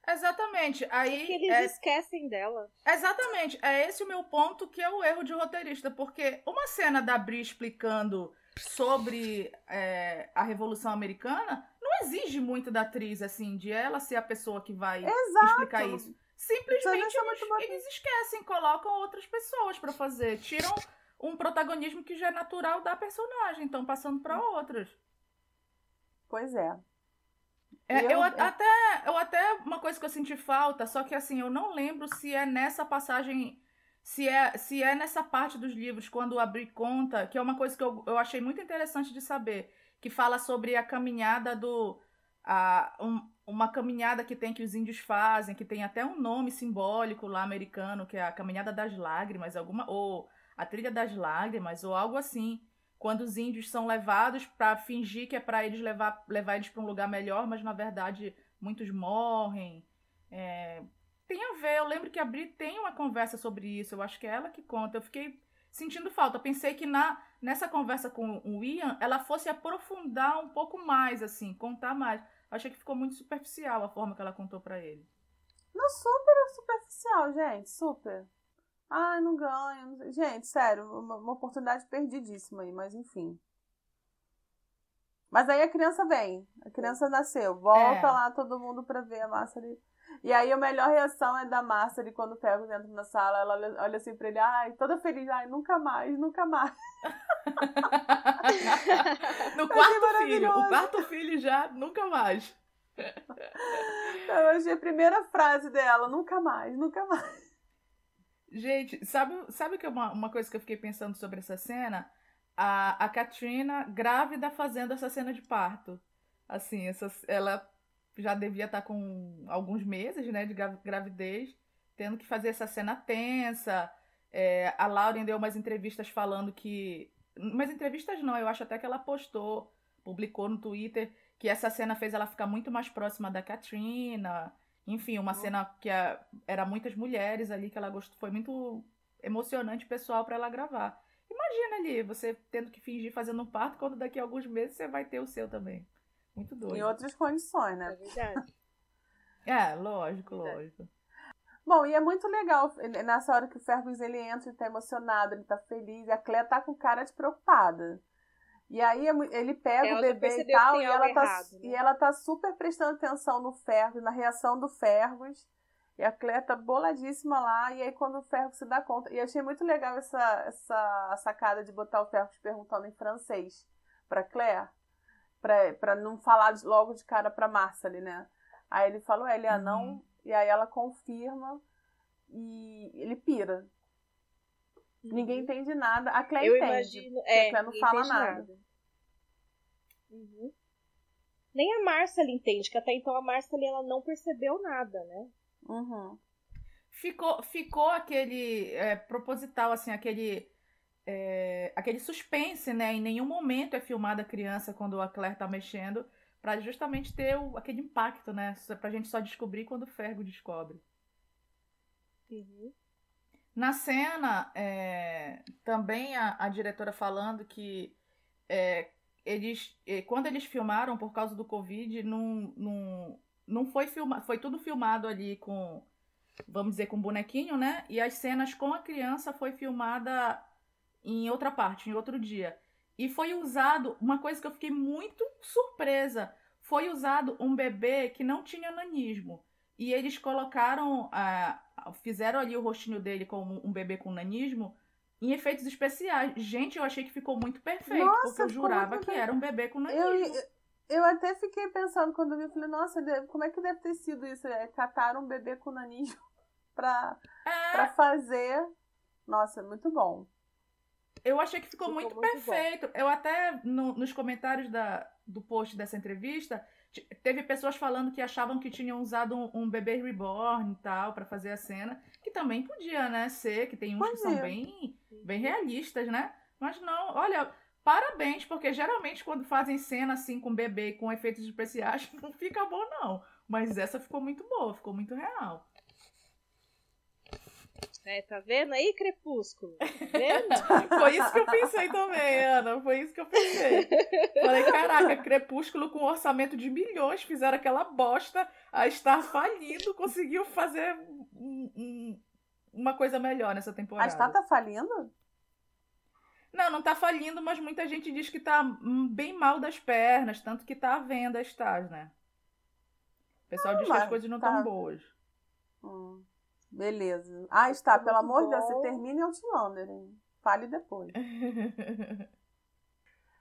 Exatamente. Aí Porque eles é- esquecem dela. Exatamente, é esse o meu ponto que é o erro de roteirista, porque uma cena da Bri explicando sobre é, a Revolução Americana exige muito da atriz, assim, de ela ser a pessoa que vai Exato. explicar isso. Simplesmente Isso é eles, eles esquecem, colocam outras pessoas pra fazer, tiram um protagonismo que já é natural da personagem, então passando pra outras. Pois é. É, Eu- eu, até, eu até uma coisa que eu senti falta, só que assim, eu não lembro se é nessa passagem, se é, se é nessa parte dos livros, quando a Bri conta, que é uma coisa que eu, eu achei muito interessante de saber, que fala sobre a caminhada do. A, um- uma caminhada que tem que os índios fazem, que tem até um nome simbólico lá americano, que é a Caminhada das Lágrimas, alguma, ou a Trilha das Lágrimas, ou algo assim quando os índios são levados para fingir que é para eles levar, levar eles para um lugar melhor, mas na verdade muitos morrem. É, tem a ver, eu lembro que a Bri tem uma conversa sobre isso, eu acho que é ela que conta. Eu fiquei sentindo falta. Pensei que na nessa conversa com o Ian, ela fosse aprofundar um pouco mais, assim, contar mais. Achei que ficou muito superficial a forma que ela contou para ele. Não, super superficial, gente. Super. Ai, não ganho. Gente, sério, uma, uma oportunidade perdidíssima aí, mas enfim. Mas aí a criança vem. A criança nasceu. Volta É. lá todo mundo pra ver a Marceline. E aí a melhor reação é da Marceline quando o Fergus entra na sala. Ela olha, olha assim pra ele, ai, toda feliz. Ai, nunca mais, nunca mais. No quarto filho, o quarto filho já nunca mais. Eu achei a primeira frase dela, nunca mais, nunca mais. Gente, sabe, sabe que é uma, uma coisa que eu fiquei pensando sobre essa cena? A, a Katrina grávida fazendo essa cena de parto. Assim, essa, ela já devia estar com alguns meses, né, de gra- gravidez, tendo que fazer essa cena tensa. É, a Lauren deu umas entrevistas falando que. Umas entrevistas não, eu acho até que ela postou, publicou no Twitter, que essa cena fez ela ficar muito mais próxima da Katrina. Enfim, uma Uhum. cena que a- era muitas mulheres ali, que ela gostou. Foi muito emocionante pessoal para ela gravar. Imagina ali, você tendo que fingir fazendo um parto, quando daqui a alguns meses você vai ter o seu também. Muito doido. Em outras condições, É né? verdade. É, lógico, Verdade. lógico. Bom, e é muito legal, nessa hora que o Fergus ele entra, ele tá emocionado, ele tá feliz, e a Claire tá com cara de preocupada. E aí é ele pega Ela o já bebê e tal, e ela, tá, errado, né? e ela tá super prestando atenção no Fergus, na reação do Fergus. E a Claire tá boladíssima lá, e aí quando o Fergus se dá conta. E achei muito legal essa, essa sacada de botar o Fergus perguntando em francês pra Claire, pra, pra não falar de- logo de cara pra Marcely, né? Aí ele falou, ele ah, não, Uhum. e aí ela confirma e ele pira. Ninguém entende nada. A Claire Eu entende. imagino. porque É, a Claire não fala entende nada. Uhum. Nem a Marcela entende, que até então a Marcela ela não percebeu nada, né? Uhum. Ficou, ficou aquele é, proposital, assim, aquele. É, aquele suspense, né? Em nenhum momento é filmada a criança quando a Claire tá mexendo, pra justamente ter o- aquele impacto, né? Pra gente só descobrir quando o Fergo descobre. Uhum. Na cena, é, também a, a diretora falando que é, eles, eh, quando eles filmaram por causa do Covid, não, não, não foi filmado, foi tudo filmado ali com, vamos dizer, com bonequinho, né? E as cenas com a criança foi filmada em outra parte, em outro dia. E foi usado, uma coisa que eu fiquei muito surpresa, foi usado um bebê que não tinha nanismo. E eles colocaram, ah, fizeram ali o rostinho dele como um bebê com nanismo em efeitos especiais. Gente, eu achei que ficou muito perfeito, Nossa, porque eu jurava que era um bebê com Eu, nanismo. eu até fiquei pensando quando eu vi, eu falei, nossa, como é que deve ter sido isso? É, cataram um bebê com nanismo pra, É, pra fazer. Nossa, muito bom. Eu achei que ficou, Ficou muito, muito bom. perfeito. Eu até, no- nos comentários da, do post dessa entrevista, Teve pessoas falando que achavam que tinham usado um, um bebê reborn e tal para fazer a cena, que também podia, né, ser, que tem uns pois que é. são bem, bem realistas, né? Mas não, olha, parabéns, porque geralmente quando fazem cena assim com bebê com efeitos especiais, não fica bom não. Mas essa ficou muito boa, ficou muito real. É, tá vendo aí, Crepúsculo? Tá vendo? Foi isso que eu pensei também, Ana. Foi isso que eu pensei. Falei, caraca, Crepúsculo com um orçamento de milhões, fizeram aquela bosta, a estar falindo, conseguiu fazer um, um, uma coisa melhor nessa temporada. A Star tá falindo? Não, não tá falindo, mas muita gente diz que tá bem mal das pernas, tanto que tá à venda a Stars, né? O pessoal ah, diz que as coisas não estão tá... boas. Hum. Beleza. Ah, está, pelo amor de Deus, você termine Outlander, hein? Fale depois.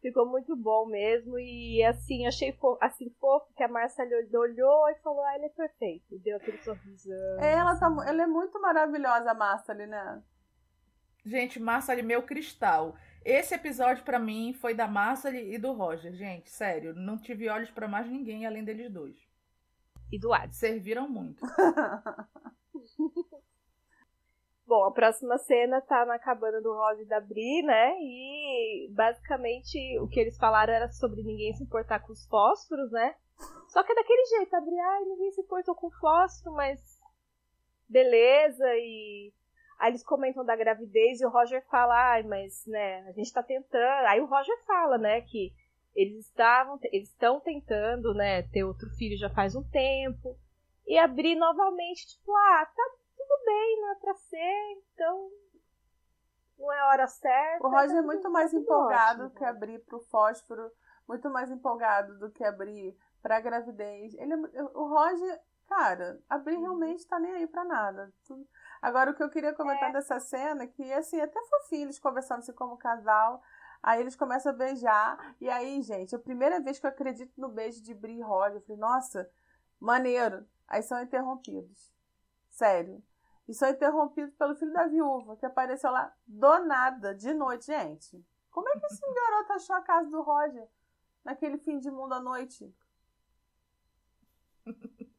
Ficou muito bom mesmo. E assim, achei fo assim, fofo que a Marcia olhou e falou: Ah, ele é perfeito. Deu aquele sorrisão. É, ela, tá, ela é muito maravilhosa, a Marcia, né? Gente, Marcia, meu cristal. Esse episódio para mim foi da Marcia e do Roger. Gente, sério, não tive olhos para mais ninguém além deles dois. E do Ad. Serviram muito. Bom, a próxima cena tá na cabana do Rose e da Bri, né? E basicamente o que eles falaram era sobre ninguém se importar com os fósforos, né? Só que é daquele jeito, a Bri, ai, ninguém se importou com fósforo, mas beleza, e aí eles comentam da gravidez e o Roger fala, ai, mas né, a gente tá tentando. Aí o Roger fala, né, que eles estavam, eles estão tentando, né, ter outro filho já faz um tempo e abrir novamente, tipo, ah, tá tudo bem, não é pra ser, então não é hora certa. O Roger é muito mais empolgado ótimo. que abrir pro fósforo, muito mais empolgado do que abrir pra gravidez. Ele, é o Roger, cara, abrir uhum. realmente tá nem aí pra nada. Agora, o que eu queria comentar é. dessa cena, que assim, até fofinho eles conversando assim como casal. Aí eles começam a beijar. E aí, gente, a primeira vez que eu acredito no beijo de Bri e Roger, eu falei, nossa, maneiro. Aí são interrompidos. Sério. E são interrompidos pelo filho da viúva, que apareceu lá do nada, de noite. Gente, como é que esse garoto achou a casa do Roger naquele fim de mundo à noite?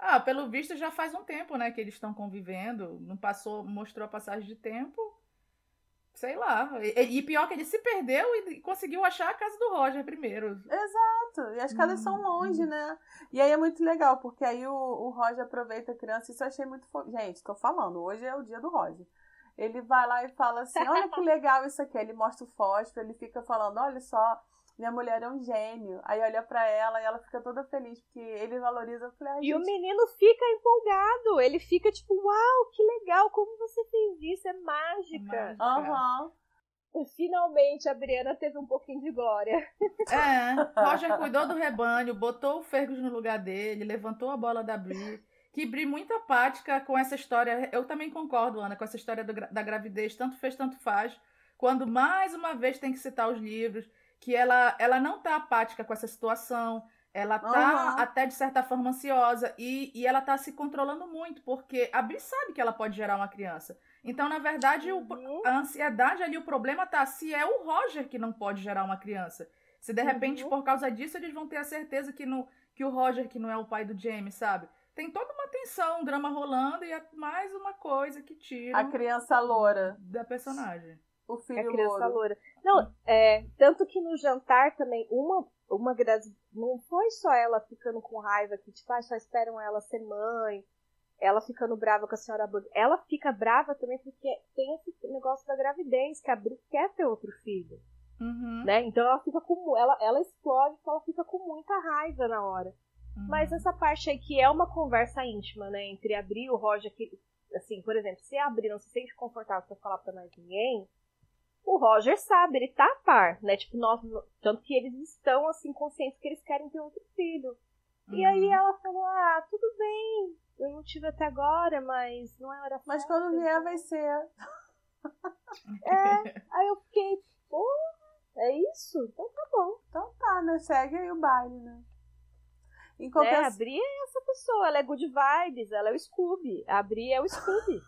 ah, pelo visto já faz um tempo, né, que eles estão convivendo. Não passou, mostrou a passagem de tempo sei lá. E, e, pior que ele se perdeu e conseguiu achar a casa do Roger primeiro. Exato. E as casas hum. são longe, né? E aí é muito legal, porque aí o, o Roger aproveita a criança. Isso eu achei muito fofo. Gente, tô falando, hoje é o dia do Roger. Ele vai lá e fala assim: olha que legal isso aqui. Ele mostra o fósforo, ele fica falando: olha só, minha mulher é um gênio. Aí olha para ela e ela fica toda feliz, porque ele valoriza. Eu falei, e gente... o menino fica empolgado. Ele fica tipo, uau, que legal, como você fez isso? É mágica. Aham. Uhum. Finalmente a Briana teve um pouquinho de glória. É, Roger cuidou do rebanho, botou o Fergus no lugar dele, levantou a bola da Bri. Que Bri muito apática com essa história. Eu também concordo, Ana, com essa história do, da gravidez, tanto fez, tanto faz. Quando mais uma vez tem que citar os livros que ela, ela não tá apática com essa situação, ela tá uhum. até de certa forma ansiosa e, e ela tá se controlando muito, porque a Bri sabe que ela pode gerar uma criança. Então, na verdade, uhum. o, a ansiedade ali, o problema tá se é o Roger que não pode gerar uma criança. Se de repente, uhum. por causa disso, eles vão ter a certeza que, no, que o Roger, que não é o pai do James, sabe? Tem toda uma tensão, um drama rolando e é mais uma coisa que tira. A criança loura. Da personagem. O filho a criança louro. loura. Não, é, tanto que no jantar também, uma, uma não foi só ela ficando com raiva, que tipo, ah, só esperam ela ser mãe, ela ficando brava com a senhora Bug. Ela fica brava também porque tem esse negócio da gravidez, que a Bri quer ter outro filho. Uhum. Né? Então ela fica com. Ela, ela explode ela fica com muita raiva na hora. Uhum. Mas essa parte aí que é uma conversa íntima, né? Entre a Bri e o Roger, que, assim, por exemplo, se a Bri não se sente confortável para falar para mais ninguém, o Roger sabe, ele tá a par, né? Tipo, nós, tanto que eles estão, assim, conscientes que eles querem ter outro filho. Uhum. E aí ela falou, ah, tudo bem, eu não tive até agora, mas não é hora Mas quando vier então. vai ser. é, aí eu fiquei, porra, é isso? Então tá bom. Então tá, né? Segue aí o baile, né? Em qualquer... É, a Bri é essa pessoa, ela é good vibes, ela é o Scooby. A Bri é o Scooby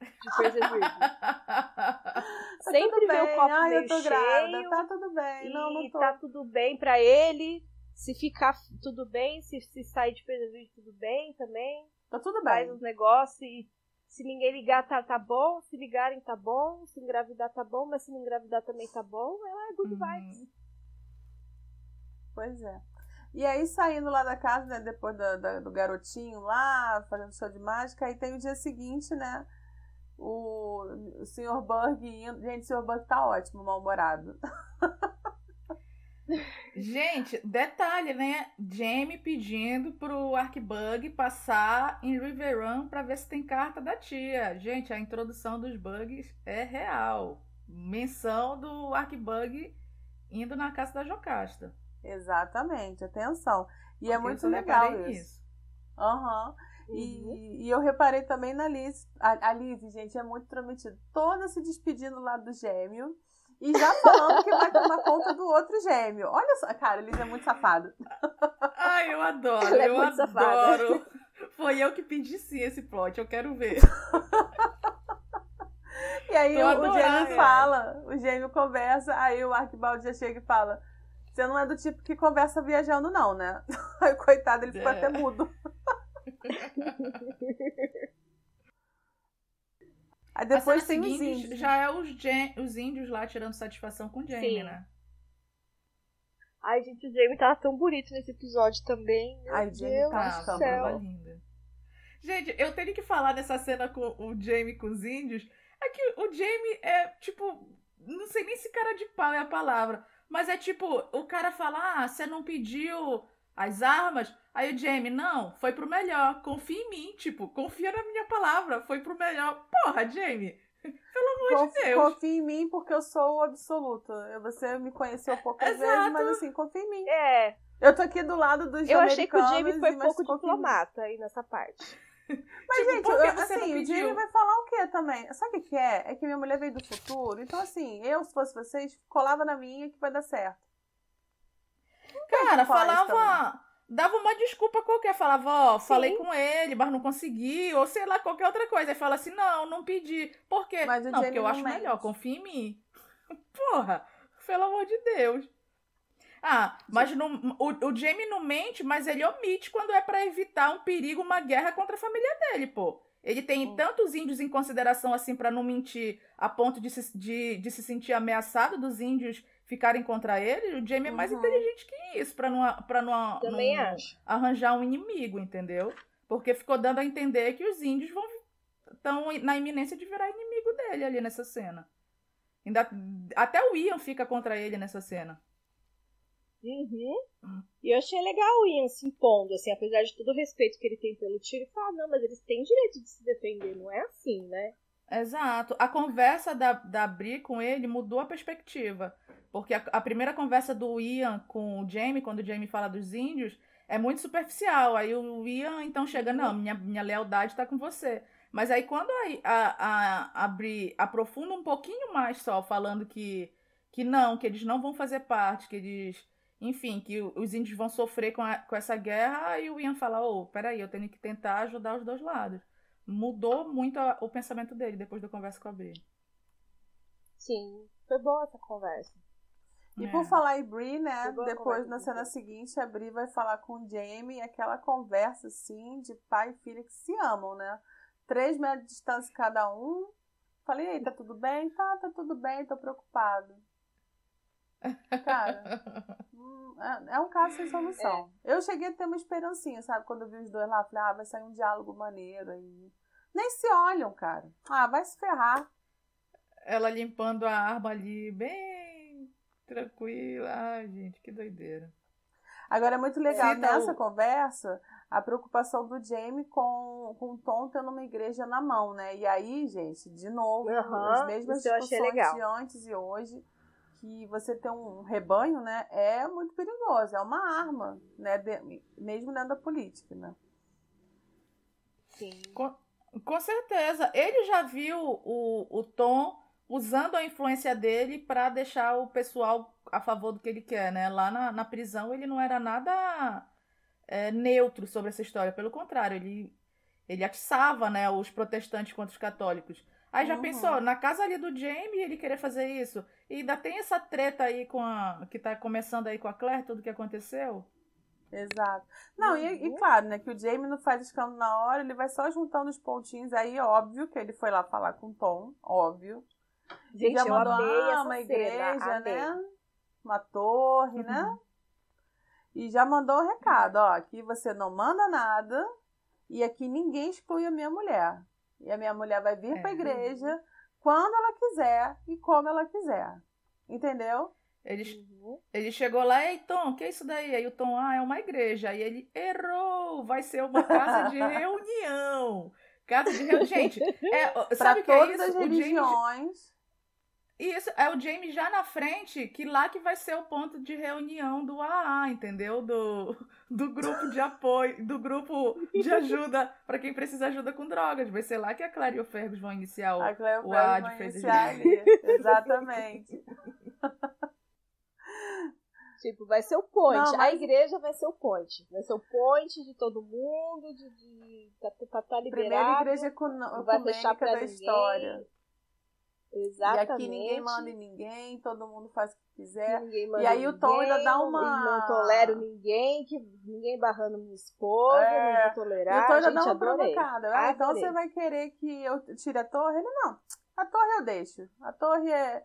de coisas Sempre vê o copo Ai, meio eu tô cheio. Tá tudo bem. Não, não tô. Tá tudo bem pra ele. Se ficar tudo bem, se, se sair de prejuízo tudo bem também. Tá tudo bem. Faz os negócios e se ninguém ligar tá, tá bom, se ligarem tá bom, se engravidar tá bom, mas se não engravidar também tá bom, ela é good uhum. vibes. Pois é. E aí, saindo lá da casa, né, depois da, do garotinho lá, fazendo show de mágica, aí tem o dia seguinte, né? O, Sr. Bug indo. Gente, o Sr. Bug tá ótimo, mal-humorado. Gente, detalhe, né? Jamie pedindo pro Arkbug passar em Riverrun pra ver se tem carta da tia. Gente, a introdução dos bugs é real. Menção do Arkbug indo na casa da Jocasta. Exatamente, atenção. E é Porque é muito legal isso. Aham. Uhum. E, e, eu reparei também na Liz. A, a Liz, gente, é muito prometida. Toda se despedindo lá do gêmeo. E já falando que vai tomar conta do outro gêmeo. Olha só, cara, Liz é muito safado. Ai, eu adoro, Ela é eu adoro. Safada. Foi eu que pedi sim esse plot, eu quero ver. e aí o, o gêmeo fala, o gêmeo conversa, aí o Arquibaldi já chega e fala: você não é do tipo que conversa viajando, não, né? Aí, coitado, ele ficou é. até mudo. Aí depois tem os índios. Já é os, os índios lá tirando satisfação com o Jamie, Sim. né? Ai, gente, o Jamie tava tão bonito nesse episódio também. Meu Ai, Jamie tá tava linda. Gente, eu tenho que falar dessa cena com o Jamie com os índios. É que o Jamie é, tipo, não sei nem se cara de pau é a palavra. Mas é tipo, o cara fala: ah, você não pediu as armas? Aí o Jamie, não, foi pro melhor. Confia em mim, tipo, confia na minha palavra, foi pro melhor. Porra, Jamie. Pelo amor Conf, de Deus. Confia em mim porque eu sou o absoluto. Você me conheceu poucas vezes, mas assim, confia em mim. É. Eu tô aqui do lado dos Eu achei que o Jamie foi pouco diplomata aí nessa parte. Mas, tipo, gente, eu, assim, o Jamie vai falar o quê também? Sabe o que é? É que minha mulher veio do futuro. Então, assim, eu, se fosse vocês, colava na minha que vai dar certo. Cara, falava. Dava uma desculpa qualquer. Falava, ó, falei com ele, mas não consegui. Ou sei lá, qualquer outra coisa. Aí fala assim: não, não pedi. Por quê? Mas não, porque eu acho mente. melhor. Confia em mim. Porra, pelo amor de Deus. Ah, mas no, o, o Jamie não mente, mas ele omite quando é para evitar um perigo, uma guerra contra a família dele, pô. Ele tem tantos índios em consideração assim para não mentir a ponto de se, de, de se sentir ameaçado dos índios ficarem contra ele. O Jamie é mais uhum. inteligente que isso para não, pra não, Também não acho. arranjar um inimigo, entendeu? Porque ficou dando a entender que os índios vão estão na iminência de virar inimigo dele ali nessa cena. Ainda, até o Ian fica contra ele nessa cena. Uhum. E eu achei legal o Ian se impondo, assim, apesar de todo o respeito que ele tem pelo tiro, e falar, não, mas eles têm direito de se defender, não é assim, né? Exato. A conversa da, da Bri com ele mudou a perspectiva. Porque a, a, primeira conversa do Ian com o Jamie, quando o Jamie fala dos índios, é muito superficial. Aí o Ian então chega, não, minha, minha lealdade tá com você. Mas aí quando a, a, a, a Bri aprofunda um pouquinho mais só, falando que, que não, que eles não vão fazer parte, que eles enfim, que os índios vão sofrer com, a, com essa guerra, e o Ian fala, ô, oh, peraí, eu tenho que tentar ajudar os dois lados. Mudou muito a, o pensamento dele depois da conversa com a Bri. Sim, foi boa essa conversa. E é. por falar em Bri, né, depois na cena seguinte, a Bri vai falar com o Jamie, aquela conversa, assim, de pai e filha que se amam, né? Três metros de distância cada um. Falei, ei, tá tudo bem? Tá, tá tudo bem, tô preocupado. Cara, hum, é, é um caso sem solução. É. Eu cheguei a ter uma esperancinha, sabe? Quando eu vi os dois lá, falei, ah, vai sair um diálogo maneiro aí. Nem se olham, cara. Ah, vai se ferrar. Ela limpando a arma ali, bem tranquila. Ai, gente, que doideira. Agora é muito legal Cita nessa o... conversa a preocupação do Jamie com, com o Tom tendo uma igreja na mão, né? E aí, gente, de novo, uhum, as mesmas discussões de antes e hoje que você ter um rebanho, né, é muito perigoso, é uma arma, né, de, mesmo dentro da política, né? Sim. Com, com certeza. Ele já viu o, o Tom usando a influência dele para deixar o pessoal a favor do que ele quer, né? Lá na, na prisão ele não era nada é, neutro sobre essa história, pelo contrário, ele, ele atiçava, né, os protestantes contra os católicos. Aí já uhum. pensou, na casa ali do Jamie ele querer fazer isso. E ainda tem essa treta aí com a. que tá começando aí com a Claire, tudo que aconteceu. Exato. Não, uhum. e, e, uhum. claro, né, que o Jamie não faz escândalo na hora, ele vai só juntando os pontinhos aí, óbvio que ele foi lá falar com o Tom, óbvio. Gente, já mandou ah, uma igreja, cena, né? Uma torre, né? uhum. né? E já mandou o um recado, ó, aqui você não manda nada e aqui ninguém exclui a minha mulher. E a minha mulher vai vir é. para a igreja quando ela quiser e como ela quiser. Entendeu? Ele, uhum. ele chegou lá, ei Tom, que é isso daí? Aí o Tom, ah, é uma igreja. Aí ele errou, vai ser uma casa de reunião. Casa de reunião. Gente, é, sabe o que é isso? As religiões. James... Isso, é o James já na frente, que lá que vai ser o ponto de reunião do AA, entendeu? Do, do grupo de apoio, do grupo de ajuda para quem precisa ajuda com drogas. Vai ser lá que a Clary e o Fergus vão iniciar o, o AA de iniciar ali. Exatamente. Tipo, vai ser o point. Não, mas... A igreja vai ser o point. Vai ser o point de todo mundo, de, de tá, tá, tá liberado. Primeira igreja com, vai fechar pra da ninguém. história. Exatamente. E aqui ninguém manda em ninguém, todo mundo faz o que quiser. E aí o Tom ainda dá uma. Não tolero ninguém, que ninguém barrando minha esposa, é... ninguém tolerar. E o Tom ainda dá uma adorei. provocada. Ah, então você vai querer que eu tire a torre? Ele não. A torre eu deixo. A torre é.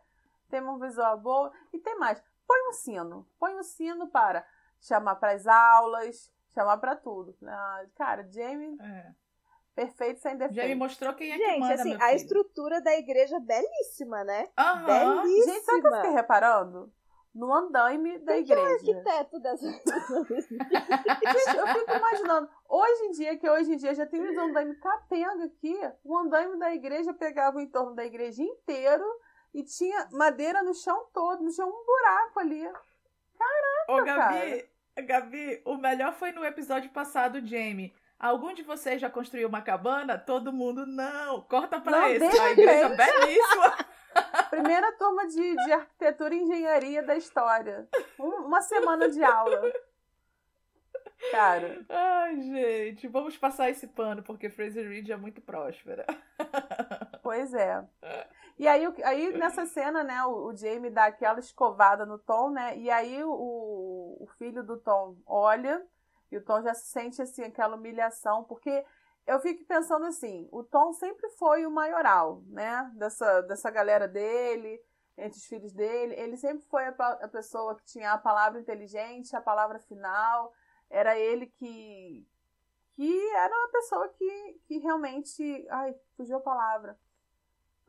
Tem um visual bom. E tem mais. Põe um sino. Põe um sino para chamar para as aulas, chamar para tudo. Ah, cara, Jamie. É. Perfeito sem defeito. Já me mostrou quem é Gente, que manda, assim, a estrutura da igreja é belíssima, né? Uhum. Belíssima. Gente, sabe o que eu fiquei reparando? No andaime da quem igreja. é o arquiteto dessa... Gente, eu fico imaginando, hoje em dia, que hoje em dia já tem um andaime capenga aqui, o andaime da igreja pegava o entorno da igreja inteiro e tinha madeira no chão todo, no chão um buraco ali. Caraca, Ô, Gabi, cara. Gabi, o melhor foi no episódio passado, Jamie Algum de vocês já construiu uma cabana? Todo mundo, não. Corta para esse. A igreja gente. belíssima. Primeira turma de, de arquitetura e engenharia da história. Um, uma semana de aula. Cara. Ai, gente, vamos passar esse pano, porque Fraser Reed é muito próspera. Pois é. E aí, aí nessa cena, né, o, o Jamie dá aquela escovada no Tom, né? E aí o, o filho do Tom olha e o Tom já se sente assim, aquela humilhação, porque eu fico pensando assim, o Tom sempre foi o maioral, né? Dessa, dessa galera dele, entre os filhos dele. Ele sempre foi a, a pessoa que tinha a palavra inteligente, a palavra final. Era ele que, que era uma pessoa que, que realmente. Ai, fugiu a palavra.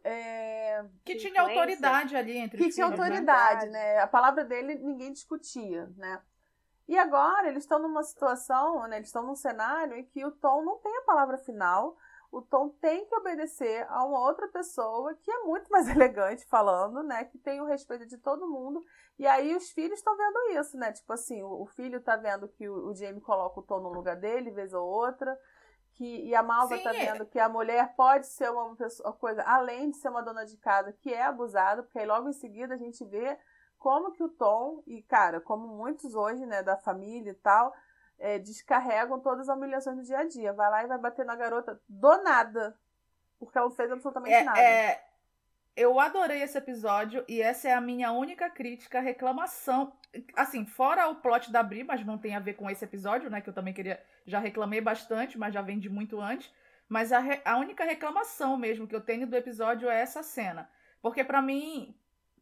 É, que tinha autoridade ali entre que os Que tinha né? autoridade, né? né? A palavra dele ninguém discutia, né? E agora eles estão numa situação, né, eles estão num cenário em que o Tom não tem a palavra final, o Tom tem que obedecer a uma outra pessoa que é muito mais elegante falando, né, que tem o respeito de todo mundo. E aí os filhos estão vendo isso, né? Tipo assim, o, o filho tá vendo que o, o, Jamie coloca o Tom no lugar dele, vez ou outra. Que, e a Malva Sim, tá é. vendo que a mulher pode ser uma, pessoa, uma coisa, além de ser uma dona de casa, que é abusada, porque aí logo em seguida a gente vê como que o Tom, e cara, como muitos hoje, né, da família e tal, é, descarregam todas as humilhações do dia a dia. Vai lá e vai bater na garota do nada. Porque ela não fez absolutamente é, nada. É... Eu adorei esse episódio e essa é a minha única crítica, reclamação. Assim, fora o plot da Bri, mas não tem a ver com esse episódio, né? Que eu também queria. Já reclamei bastante, mas já vem de muito antes. Mas a, re... a única reclamação mesmo que eu tenho do episódio é essa cena. Porque para mim,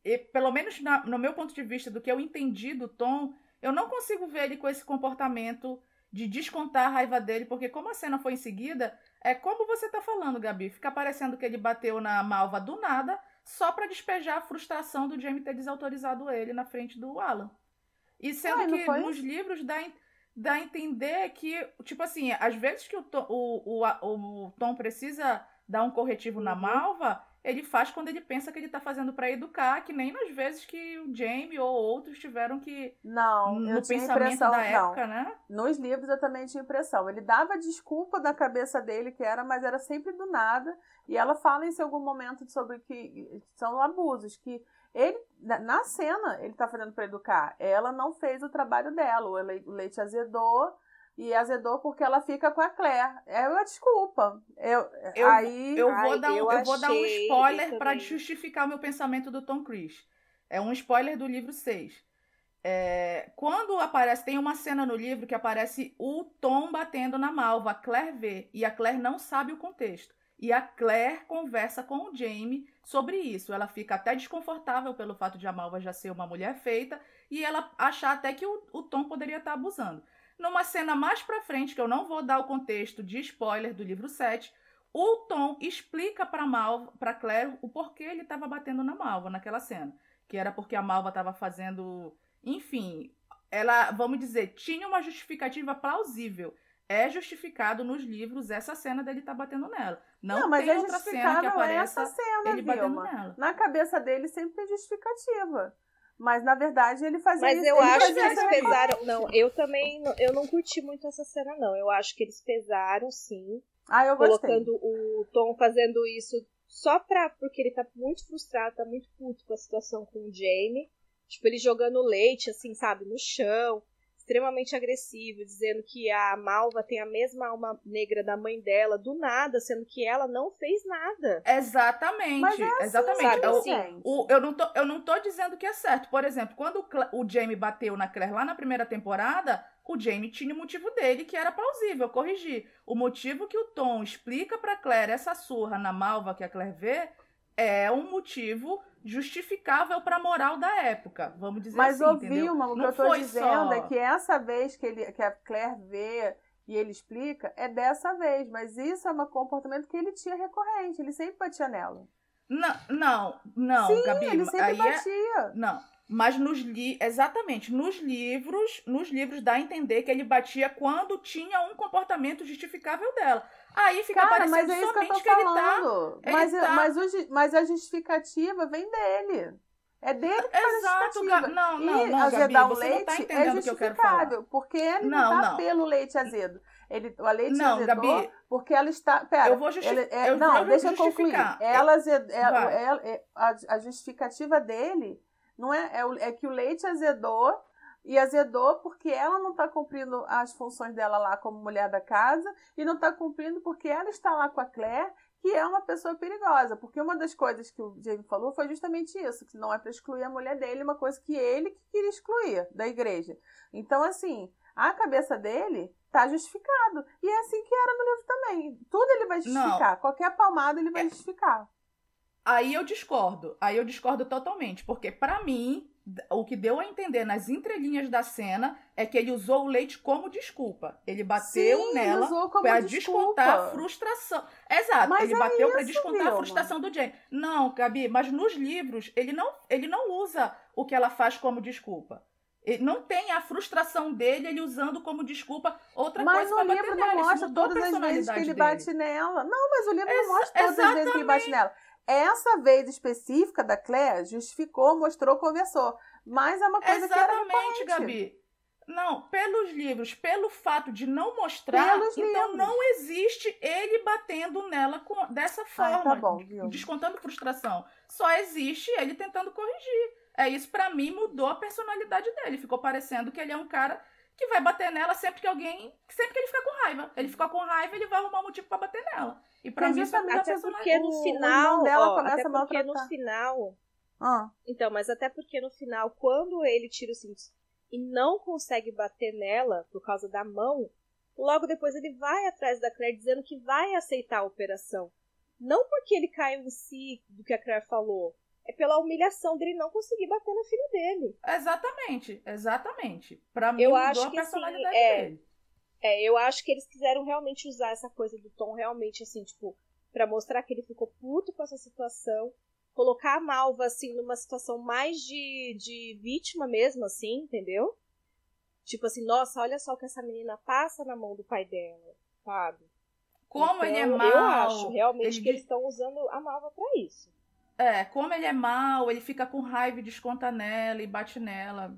e, pelo menos na, no meu ponto de vista, do que eu entendi do Tom, eu não consigo ver ele com esse comportamento de descontar a raiva dele, porque como a cena foi em seguida, é como você tá falando, Gabi, fica parecendo que ele bateu na malva do nada, só para despejar a frustração do Jamie ter desautorizado ele na frente do Alan. E sendo que nos livros dá, dá a entender que, tipo assim, às vezes que o Tom, o, o, o Tom precisa dar um corretivo uhum. na malva, ele faz quando ele pensa que ele tá fazendo para educar, que nem nas vezes que o Jamie ou outros tiveram que. Não, no eu tinha impressão, da época, não. né? Nos livros eu também tinha impressão. Ele dava desculpa da cabeça dele que era, mas era sempre do nada. E ela fala em algum momento sobre que são abusos, que ele, na cena, ele tá fazendo para educar. Ela não fez o trabalho dela. O leite azedou e azedou porque ela fica com a Claire. É uma desculpa. Eu, eu, aí, eu, vou, ai, dar um, eu, eu vou dar um spoiler para justificar o meu pensamento do Tom Cruise. É um spoiler do livro 6. É, quando aparece, tem uma cena no livro que aparece o Tom batendo na Malva, a Claire vê, e a Claire não sabe o contexto. E a Claire conversa com o Jamie sobre isso. Ela fica até desconfortável pelo fato de a Malva já ser uma mulher feita e ela achar até que o, o Tom poderia estar abusando. Numa cena mais pra frente, que eu não vou dar o contexto de spoiler do livro 7, o Tom explica para Malva, para Claire, o porquê ele estava batendo na Malva naquela cena, que era porque a Malva estava fazendo, enfim, ela, vamos dizer, tinha uma justificativa plausível. É justificado nos livros essa cena dele tá batendo nela. Não, não mas tem é outra cena que apareça essa cena, ele Vilma. batendo nela. Na cabeça dele sempre tem justificativa. Mas na verdade ele fazia Mas isso. eu acho que eles pesaram. Não, eu também eu não curti muito essa cena, não. Eu acho que eles pesaram sim. Ah, eu gostei. Colocando o Tom fazendo isso só pra. Porque ele tá muito frustrado, tá muito puto com a situação com o Jamie. Tipo, ele jogando leite, assim, sabe, no chão extremamente agressivo, dizendo que a Malva tem a mesma alma negra da mãe dela, do nada, sendo que ela não fez nada. Exatamente, é assim, exatamente. Sabe, eu, assim? o, eu, não tô, eu não tô dizendo que é certo. Por exemplo, quando o, o Jamie bateu na Claire lá na primeira temporada, o Jamie tinha o motivo dele que era plausível, corrigir. O motivo que o Tom explica para Claire essa surra na Malva que a Claire vê é um motivo justificável para a moral da época, vamos dizer Mas assim. Mas ouvi, uma, o que eu estou dizendo só... é que essa vez que, ele, que a Claire vê e ele explica, é dessa vez. Mas isso é um comportamento que ele tinha recorrente, ele sempre batia nela. Não, não, não, Sim, Gabi. ele sempre aí batia. É... Não, mas nos li... exatamente, nos livros, nos livros dá a entender que ele batia quando tinha um comportamento justificável dela. Aí fica Cara, mas é isso que, eu tô que falando. ele tá. Mas, ele tá... mas, o, mas a justificativa vem dele. É dele que faz Exato, a justificativa. Não, não, e não, azedar Gabi, o leite tá é justificável, porque ele não, não tá não. pelo leite azedo. Ele, o leite não, azedou Gabi, porque ela está. Pera, eu vou justificar. É, não, eu deixa eu concluir. Ela, azed, ela, ela, a, a justificativa dele não é, é, é que o leite azedou e azedou porque ela não está cumprindo as funções dela lá como mulher da casa e não está cumprindo porque ela está lá com a Claire, que é uma pessoa perigosa. Porque uma das coisas que o Jamie falou foi justamente isso, que não é para excluir a mulher dele, uma coisa que ele que queria excluir da igreja. Então, assim, a cabeça dele tá justificado. E é assim que era no livro também. Tudo ele vai justificar. Não. Qualquer palmada ele vai é... justificar. Aí eu discordo. Aí eu discordo totalmente. Porque, para mim, o que deu a entender nas entrelinhas da cena é que ele usou o leite como desculpa. Ele bateu Sim, nela para descontar a frustração. Exato, mas ele é bateu para descontar Vilma. a frustração do Jane. Não, Gabi, mas nos livros ele não, ele não usa o que ela faz como desculpa. Ele não tem a frustração dele ele usando como desculpa outra mas coisa para bater nela. Mas o livro não mostra todas as vezes que ele dele. bate nela. Não, mas o livro Ex não mostra todas exatamente. as vezes que ele bate nela. Essa vez específica da Claire justificou, mostrou, conversou. Mas é uma coisa Exatamente, que era Gabi. Não, pelos livros, pelo fato de não mostrar, pelos então livros. não existe ele batendo nela com, dessa forma, Ai, tá bom, descontando frustração. Só existe ele tentando corrigir. É isso para mim mudou a personalidade dele. Ficou parecendo que ele é um cara que vai bater nela sempre que alguém, sempre que ele fica com raiva. Ele fica com raiva, ele vai arrumar um motivo para bater nela. E para mim isso até porque no final, dela ó, começa até porque no final, ah. então, mas até porque no final, quando ele tira o cinto e não consegue bater nela por causa da mão, logo depois ele vai atrás da Claire dizendo que vai aceitar a operação. Não porque ele caiu em si do que a Claire falou, é pela humilhação dele não conseguir bater na filha dele. Exatamente, exatamente. Pra mim, eu acho a que, assim, personalidade assim, é, dele. É, eu acho que eles quiseram realmente usar essa coisa do Tom realmente assim, tipo, para mostrar que ele ficou puto com essa situação, colocar a Malva assim numa situação mais de, de vítima mesmo, assim, entendeu? Tipo assim, nossa, olha só o que essa menina passa na mão do pai dela, sabe? Como então, ele é mal. Eu acho realmente ele... que eles estão usando a Malva para isso. É, como ele é mal, ele fica com raiva e desconta nela e bate nela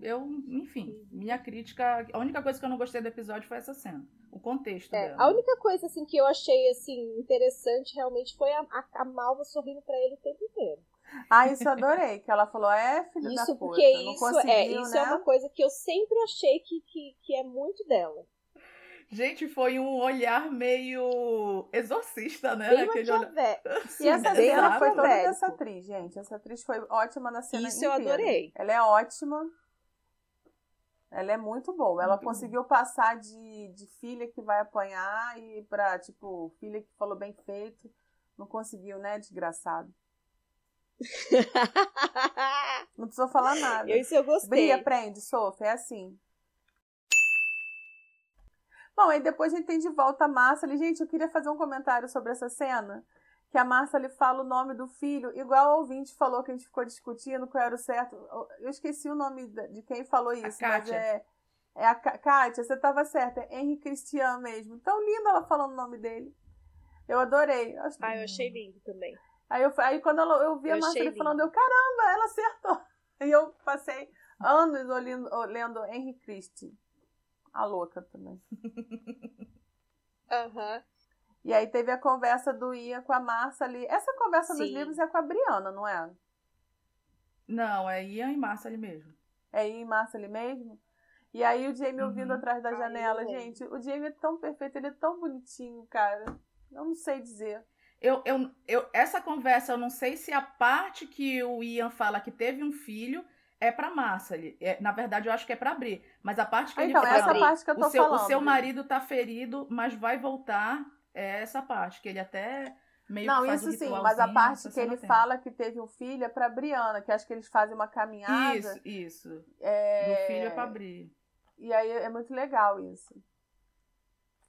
eu, enfim, minha crítica, a única coisa que eu não gostei do episódio foi essa cena, o contexto é, dela. A única coisa assim que eu achei assim interessante realmente foi a, a, a Malva sorrindo para ele o tempo inteiro. Ah, isso eu adorei, que ela falou, é filho isso da porque puta, isso é, isso né? é uma coisa que eu sempre achei que, que, que é muito dela. Gente, foi um olhar meio exorcista, né? Bem Aquele olhar... E essa cena foi toda dessa atriz, gente. Essa atriz foi ótima na cena Isso inteira. eu adorei. Ela é ótima. Ela é muito boa. Ela muito conseguiu bom. passar de, de filha que vai apanhar e pra, tipo, filha que falou bem feito. Não conseguiu, né, desgraçado. não precisou falar nada. Eu, isso eu gostei. Bri, aprende, Sofia, é assim. Bom, aí depois a gente tem de volta a Márcia ali. Gente, eu queria fazer um comentário sobre essa cena. Que a Márcia ali fala o nome do filho, igual o ouvinte falou que a gente ficou discutindo qual era o certo. Eu esqueci o nome de quem falou isso, mas é. É a Kátia, você estava certa, é Henri Cristian mesmo. Tão lindo ela falando o nome dele. Eu adorei. Ah, eu achei lindo também. Aí, eu, aí quando ela, eu vi eu a Márcia falando, eu, caramba, ela acertou. E eu passei anos olhando, lendo Henri Christie. A louca também. Aham. Uhum. E aí teve a conversa do Ian com a Márcia ali. Essa conversa Sim. dos livros é com a Briana, não é? Não, é Ian e Márcia ali mesmo. É Ian e Márcia ali mesmo? E aí o Jamie uhum. ouvindo atrás da janela, Ai, gente. O Jamie é tão perfeito, ele é tão bonitinho, cara. Eu não sei dizer. Eu, eu, eu, essa conversa, eu não sei se a parte que o Ian fala que teve um filho é pra Massa. É, na verdade, eu acho que é pra abrir. Mas a parte que então, ele fala. essa parte que eu tô o seu, falando. O seu marido tá ferido, mas vai voltar. É essa parte, que ele até meio Não, que faz isso sim, mas a parte que ele fala que teve um filho é pra Briana, que acho que eles fazem uma caminhada. Isso, isso. É... Do filho é pra abrir. E aí é muito legal isso.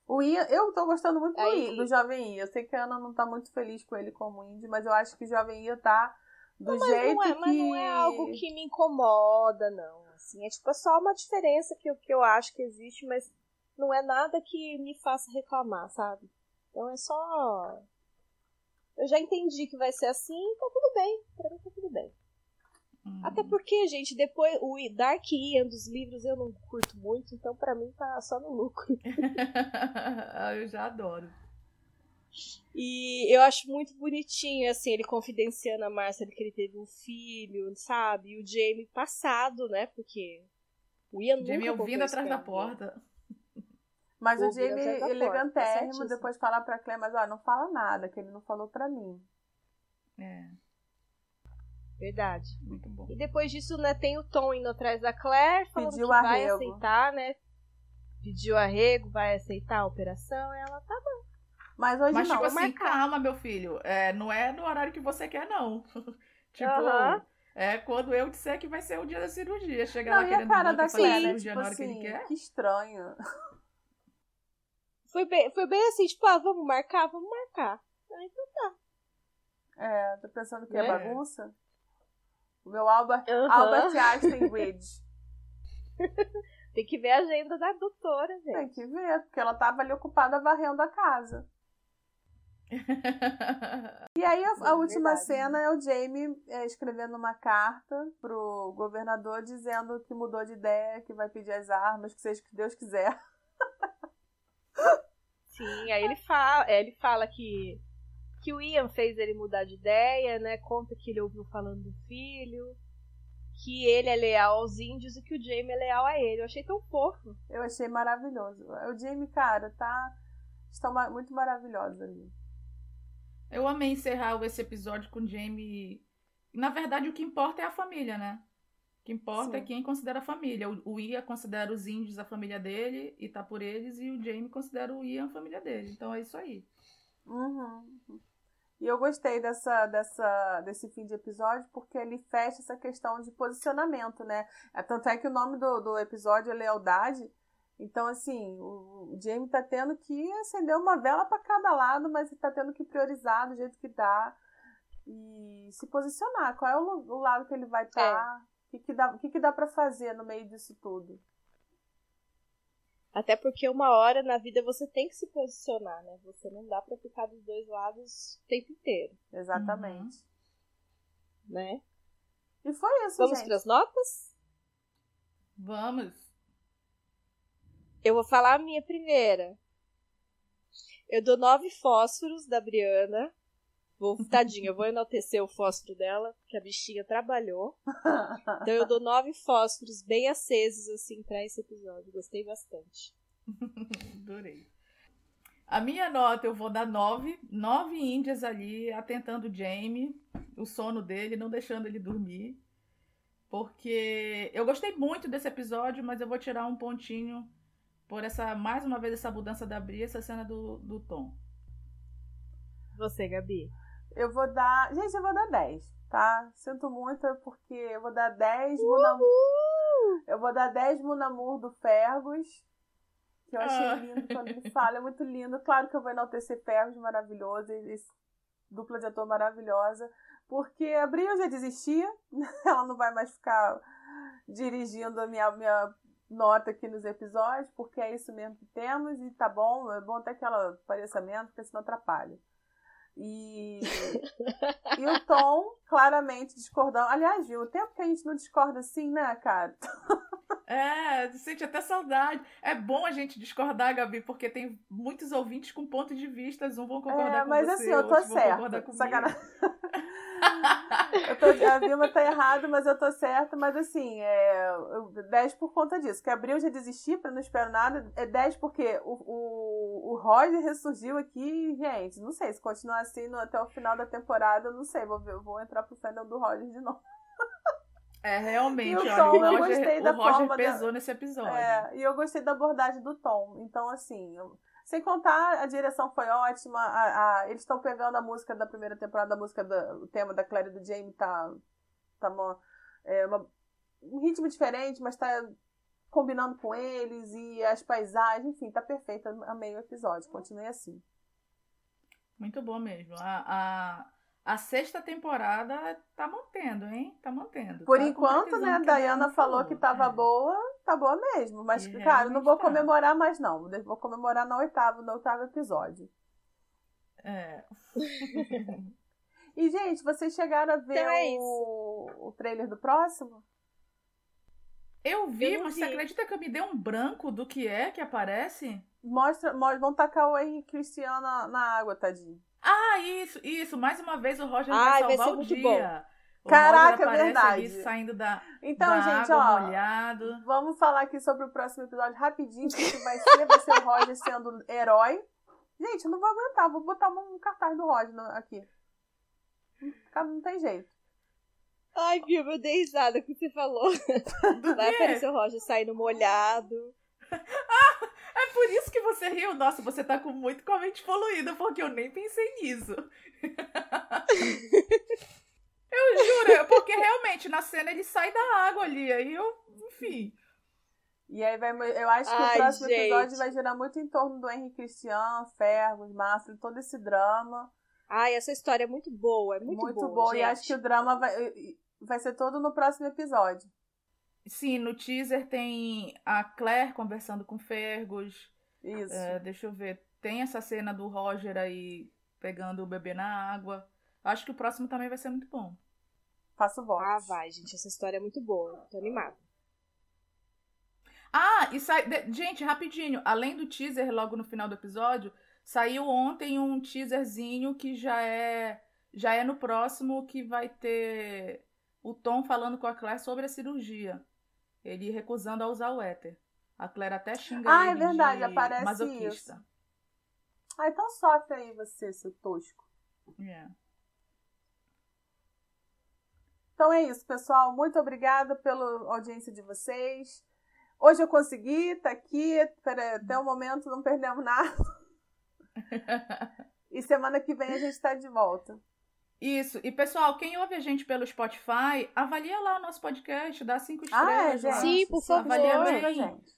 O Ian, eu tô gostando muito do, Ian, do Jovem Ian. Eu sei que a Ana não tá muito feliz com ele como indie, mas eu acho que o Jovem Ian tá do não, jeito não é, que... Mas não é algo que me incomoda, não. Assim, é tipo é só uma diferença que, que eu acho que existe, mas não é nada que me faça reclamar, sabe? Então é só. Eu já entendi que vai ser assim, tá tudo bem. Pra mim tá tudo bem. Hum. Até porque, gente, depois o Dark Ian dos livros eu não curto muito, então para mim tá só no lucro. eu já adoro. E eu acho muito bonitinho, assim, ele confidenciando a Marcia que ele teve um filho, sabe? E o Jamie passado, né? Porque o Ian Jamie ouvindo atrás da porta. Mas o, o Jamie elegantérrimo, tá depois fala pra Claire, mas ó, não fala nada, que ele não falou pra mim. É. Verdade. Muito bom. E depois disso, né, tem o Tom indo atrás da Claire, falando Pediu que arrego. vai aceitar, né? Pediu arrego, vai aceitar a operação, ela tá bom. Mas hoje Mas, não, tipo assim, marcar. calma, meu filho. É, não é no horário que você quer, não. tipo, é quando eu disser que vai ser o dia da cirurgia. Chegar Não, lá e a querendo cara banco da e fazer a Claire, cirurgia tipo na hora que ele assim, quer. que estranho. Foi bem, foi bem assim, tipo, ah, vamos marcar, vamos marcar. Aí então tá. É, tô pensando que é, É. bagunça. O meu Albert, Aham. Albert Einstein Bridge. Tem que ver a agenda da doutora, gente. Tem que ver, porque ela tava ali ocupada varrendo a casa. E aí a, a É última verdade. cena é o Jamie é, escrevendo uma carta pro governador dizendo que mudou de ideia, que vai pedir as armas, que seja o que Deus quiser. Sim, aí ele fala, é, ele fala que, que o Ian fez ele mudar de ideia, né? Conta que ele ouviu falando do filho, que ele é leal aos índios e que o Jamie é leal a ele. Eu achei tão fofo. Eu achei maravilhoso. O Jamie, cara, tá. Ma- muito maravilhosos ali. Eu amei encerrar esse episódio com o Jamie. Na verdade, o que importa é a família, né? O que importa Sim. é quem considera a família. O, o Ian considera os índios a família dele e tá por eles, e o Jamie considera o Ian a família dele. Então é isso aí. Uhum. E eu gostei dessa, dessa, desse fim de episódio porque ele fecha essa questão de posicionamento, né? É, Tanto é que o nome do, do episódio é Lealdade. Então, assim, o, o Jamie tá tendo que acender uma vela para cada lado, mas ele tá tendo que priorizar do jeito que dá e se posicionar. Qual é o, o lado que ele vai estar? O que, que dá, o que, que dá para fazer no meio disso tudo? Até porque uma hora na vida você tem que se posicionar, né? Você não dá pra ficar dos dois lados o tempo inteiro, Exatamente. né? E foi isso, Vamos gente. pras notas? Vamos. Eu vou falar a minha primeira. Eu dou nove fósforos da Briana. Vou, tadinha, eu vou enaltecer o fósforo dela, que a bichinha trabalhou. Então eu dou nove fósforos bem acesos, assim, pra esse episódio. Gostei bastante. Adorei. A minha nota eu vou dar nove. Nove índias ali atentando o Jamie, o sono dele, não deixando ele dormir. Porque eu gostei muito desse episódio, mas eu vou tirar um pontinho por essa, mais uma vez, essa mudança da Bri, essa cena do, do Tom. Você, Gabi? Eu vou dar. Gente, eu vou dar 10, tá? Sinto muito, porque eu vou dar 10 Eu vou dar 10 Munamur do Fergus. Que eu achei ah. lindo quando ele fala, é muito lindo. Claro que eu vou enaltecer Fergus, maravilhoso. Esse dupla de ator maravilhosa. Porque a Brio já desistia, ela não vai mais ficar dirigindo a minha, minha nota aqui nos episódios, porque é isso mesmo que temos e tá bom, é bom até que ela pareça menos, porque senão atrapalha. E, e o Tom claramente discordando. Aliás, viu, o tempo que a gente não discorda assim, né, cara? É, sente até saudade. É bom a gente discordar, Gabi, porque tem muitos ouvintes com pontos de vista, um vão concordar é, com mas você. Mas assim, eu tô certa. Sacanagem. tô, a Vilma tá errada, mas eu tô certa. Mas assim, é 10 por conta disso. Que abriu já desistir, para não espero nada. É 10 porque o, o, o Roger ressurgiu aqui, gente. Não sei, se continuar assim no, até o final da temporada, não sei. Vou, ver, vou entrar pro fandom do Roger de novo. É, realmente, e o olha, Tom, o Roger, eu gostei da o Roger forma pesou da... nesse episódio. É, e eu gostei da abordagem do Tom. Então, assim, eu... sem contar, a direção foi ótima. A, a... Eles estão pegando a música da primeira temporada, a música o tema da Claire e do Jamie tá, tá uma, é, uma... um ritmo diferente, mas tá combinando com eles e as paisagens, enfim, tá perfeito. Amei o episódio. Continue assim. Muito bom mesmo. A, a, a sexta temporada tá mantendo, hein? Tá mantendo. Por tá enquanto, né? A Diana falou que tava é. boa, tá boa mesmo. Mas, e cara, não vou tá. comemorar mais, não. Vou comemorar no oitavo, no oitavo episódio. É. e, gente, vocês chegaram a ver então é o... o trailer do próximo? Eu vi, eu mas vi. você acredita que eu me dei um branco do que é que aparece? Mostra, mostra vão tacar o Henrique Cristiano na, na água, tadinho. Ah, isso, isso. Mais uma vez o Roger Ai, vai salvar vai o dia. O Caraca, é verdade. Ali, saindo da, então, da gente, água, ó, molhado. Vamos falar aqui sobre o próximo episódio rapidinho, que vai ser, vai ser o Roger sendo herói. Gente, eu não vou aguentar, vou botar um cartaz do Roger aqui. Não tem jeito. Ai, viu, eu dei risada que você falou. Vai aparecer o Roger saindo molhado. ah, é por isso que você riu. Nossa, você tá com muito com a mente poluída, porque eu nem pensei nisso. eu juro, é porque realmente na cena ele sai da água ali, aí eu, enfim. E aí vai, eu acho que Ai, o próximo gente. episódio vai girar muito em torno do Henrique Cristian, Fergus, Márcio, todo esse drama. Ai, essa história é muito boa, é muito, muito boa. boa. E acho que o drama vai, vai ser todo no próximo episódio. Sim, no teaser tem a Claire conversando com Fergus. Isso. É, deixa eu ver. Tem essa cena do Roger aí pegando o bebê na água. Acho que o próximo também vai ser muito bom. Faço voto. Ah, vai, gente. Essa história é muito boa. Tô animada. Ah, e sai. Gente, rapidinho. Além do teaser, logo no final do episódio, saiu ontem um teaserzinho que já é. Já é no próximo que vai ter o Tom falando com a Claire sobre a cirurgia ele recusando a usar o éter. A Claire até xinga ah, ele é verdade, de aparece masoquista. Isso. Ah, então sofre aí você, seu tosco. Yeah. Então é isso, pessoal. Muito obrigada pela audiência de vocês. Hoje eu consegui, tá aqui. Até o momento não perdemos nada. e semana que vem a gente está de volta. Isso. E, pessoal, quem ouve a gente pelo Spotify, avalia lá o nosso podcast, dá cinco estrelas. Ah, é, Sim, por favor. Avalia bem. gente.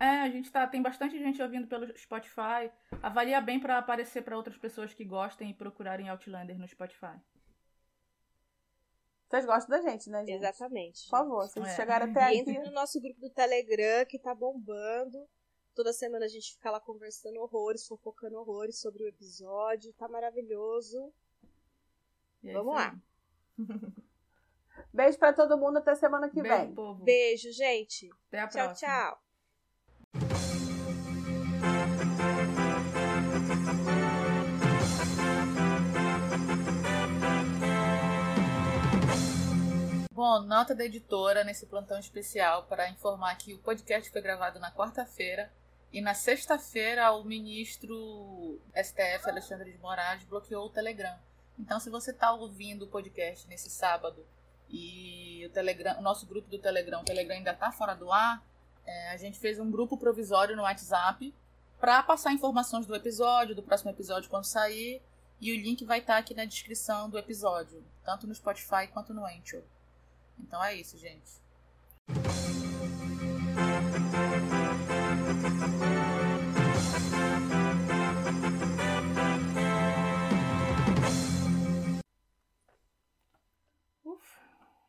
É, a gente tá, tem bastante gente ouvindo pelo Spotify. Avalia bem para aparecer para outras pessoas que gostem e procurarem Outlander no Spotify. Vocês gostam da gente, né, gente? Exatamente. Por favor, vocês é. chegaram até e aqui. Entre no nosso grupo do Telegram, que tá bombando. Toda semana a gente fica lá conversando horrores, fofocando horrores sobre o episódio. Tá maravilhoso. É Vamos lá. Beijo para todo mundo até semana que Beijo, vem. Povo. Beijo, gente. Até a tchau, próxima. Tchau, Bom, nota da editora nesse plantão especial para informar que o podcast foi gravado na quarta-feira e na sexta-feira o ministro STF Alexandre de Moraes bloqueou o Telegram. Então, se você está ouvindo o podcast nesse sábado e o Telegram, o nosso grupo do Telegram, o Telegram ainda está fora do ar, é, a gente fez um grupo provisório no WhatsApp para passar informações do episódio, do próximo episódio quando sair, e o link vai estar tá aqui na descrição do episódio, tanto no Spotify quanto no Anchor. Então é isso, gente.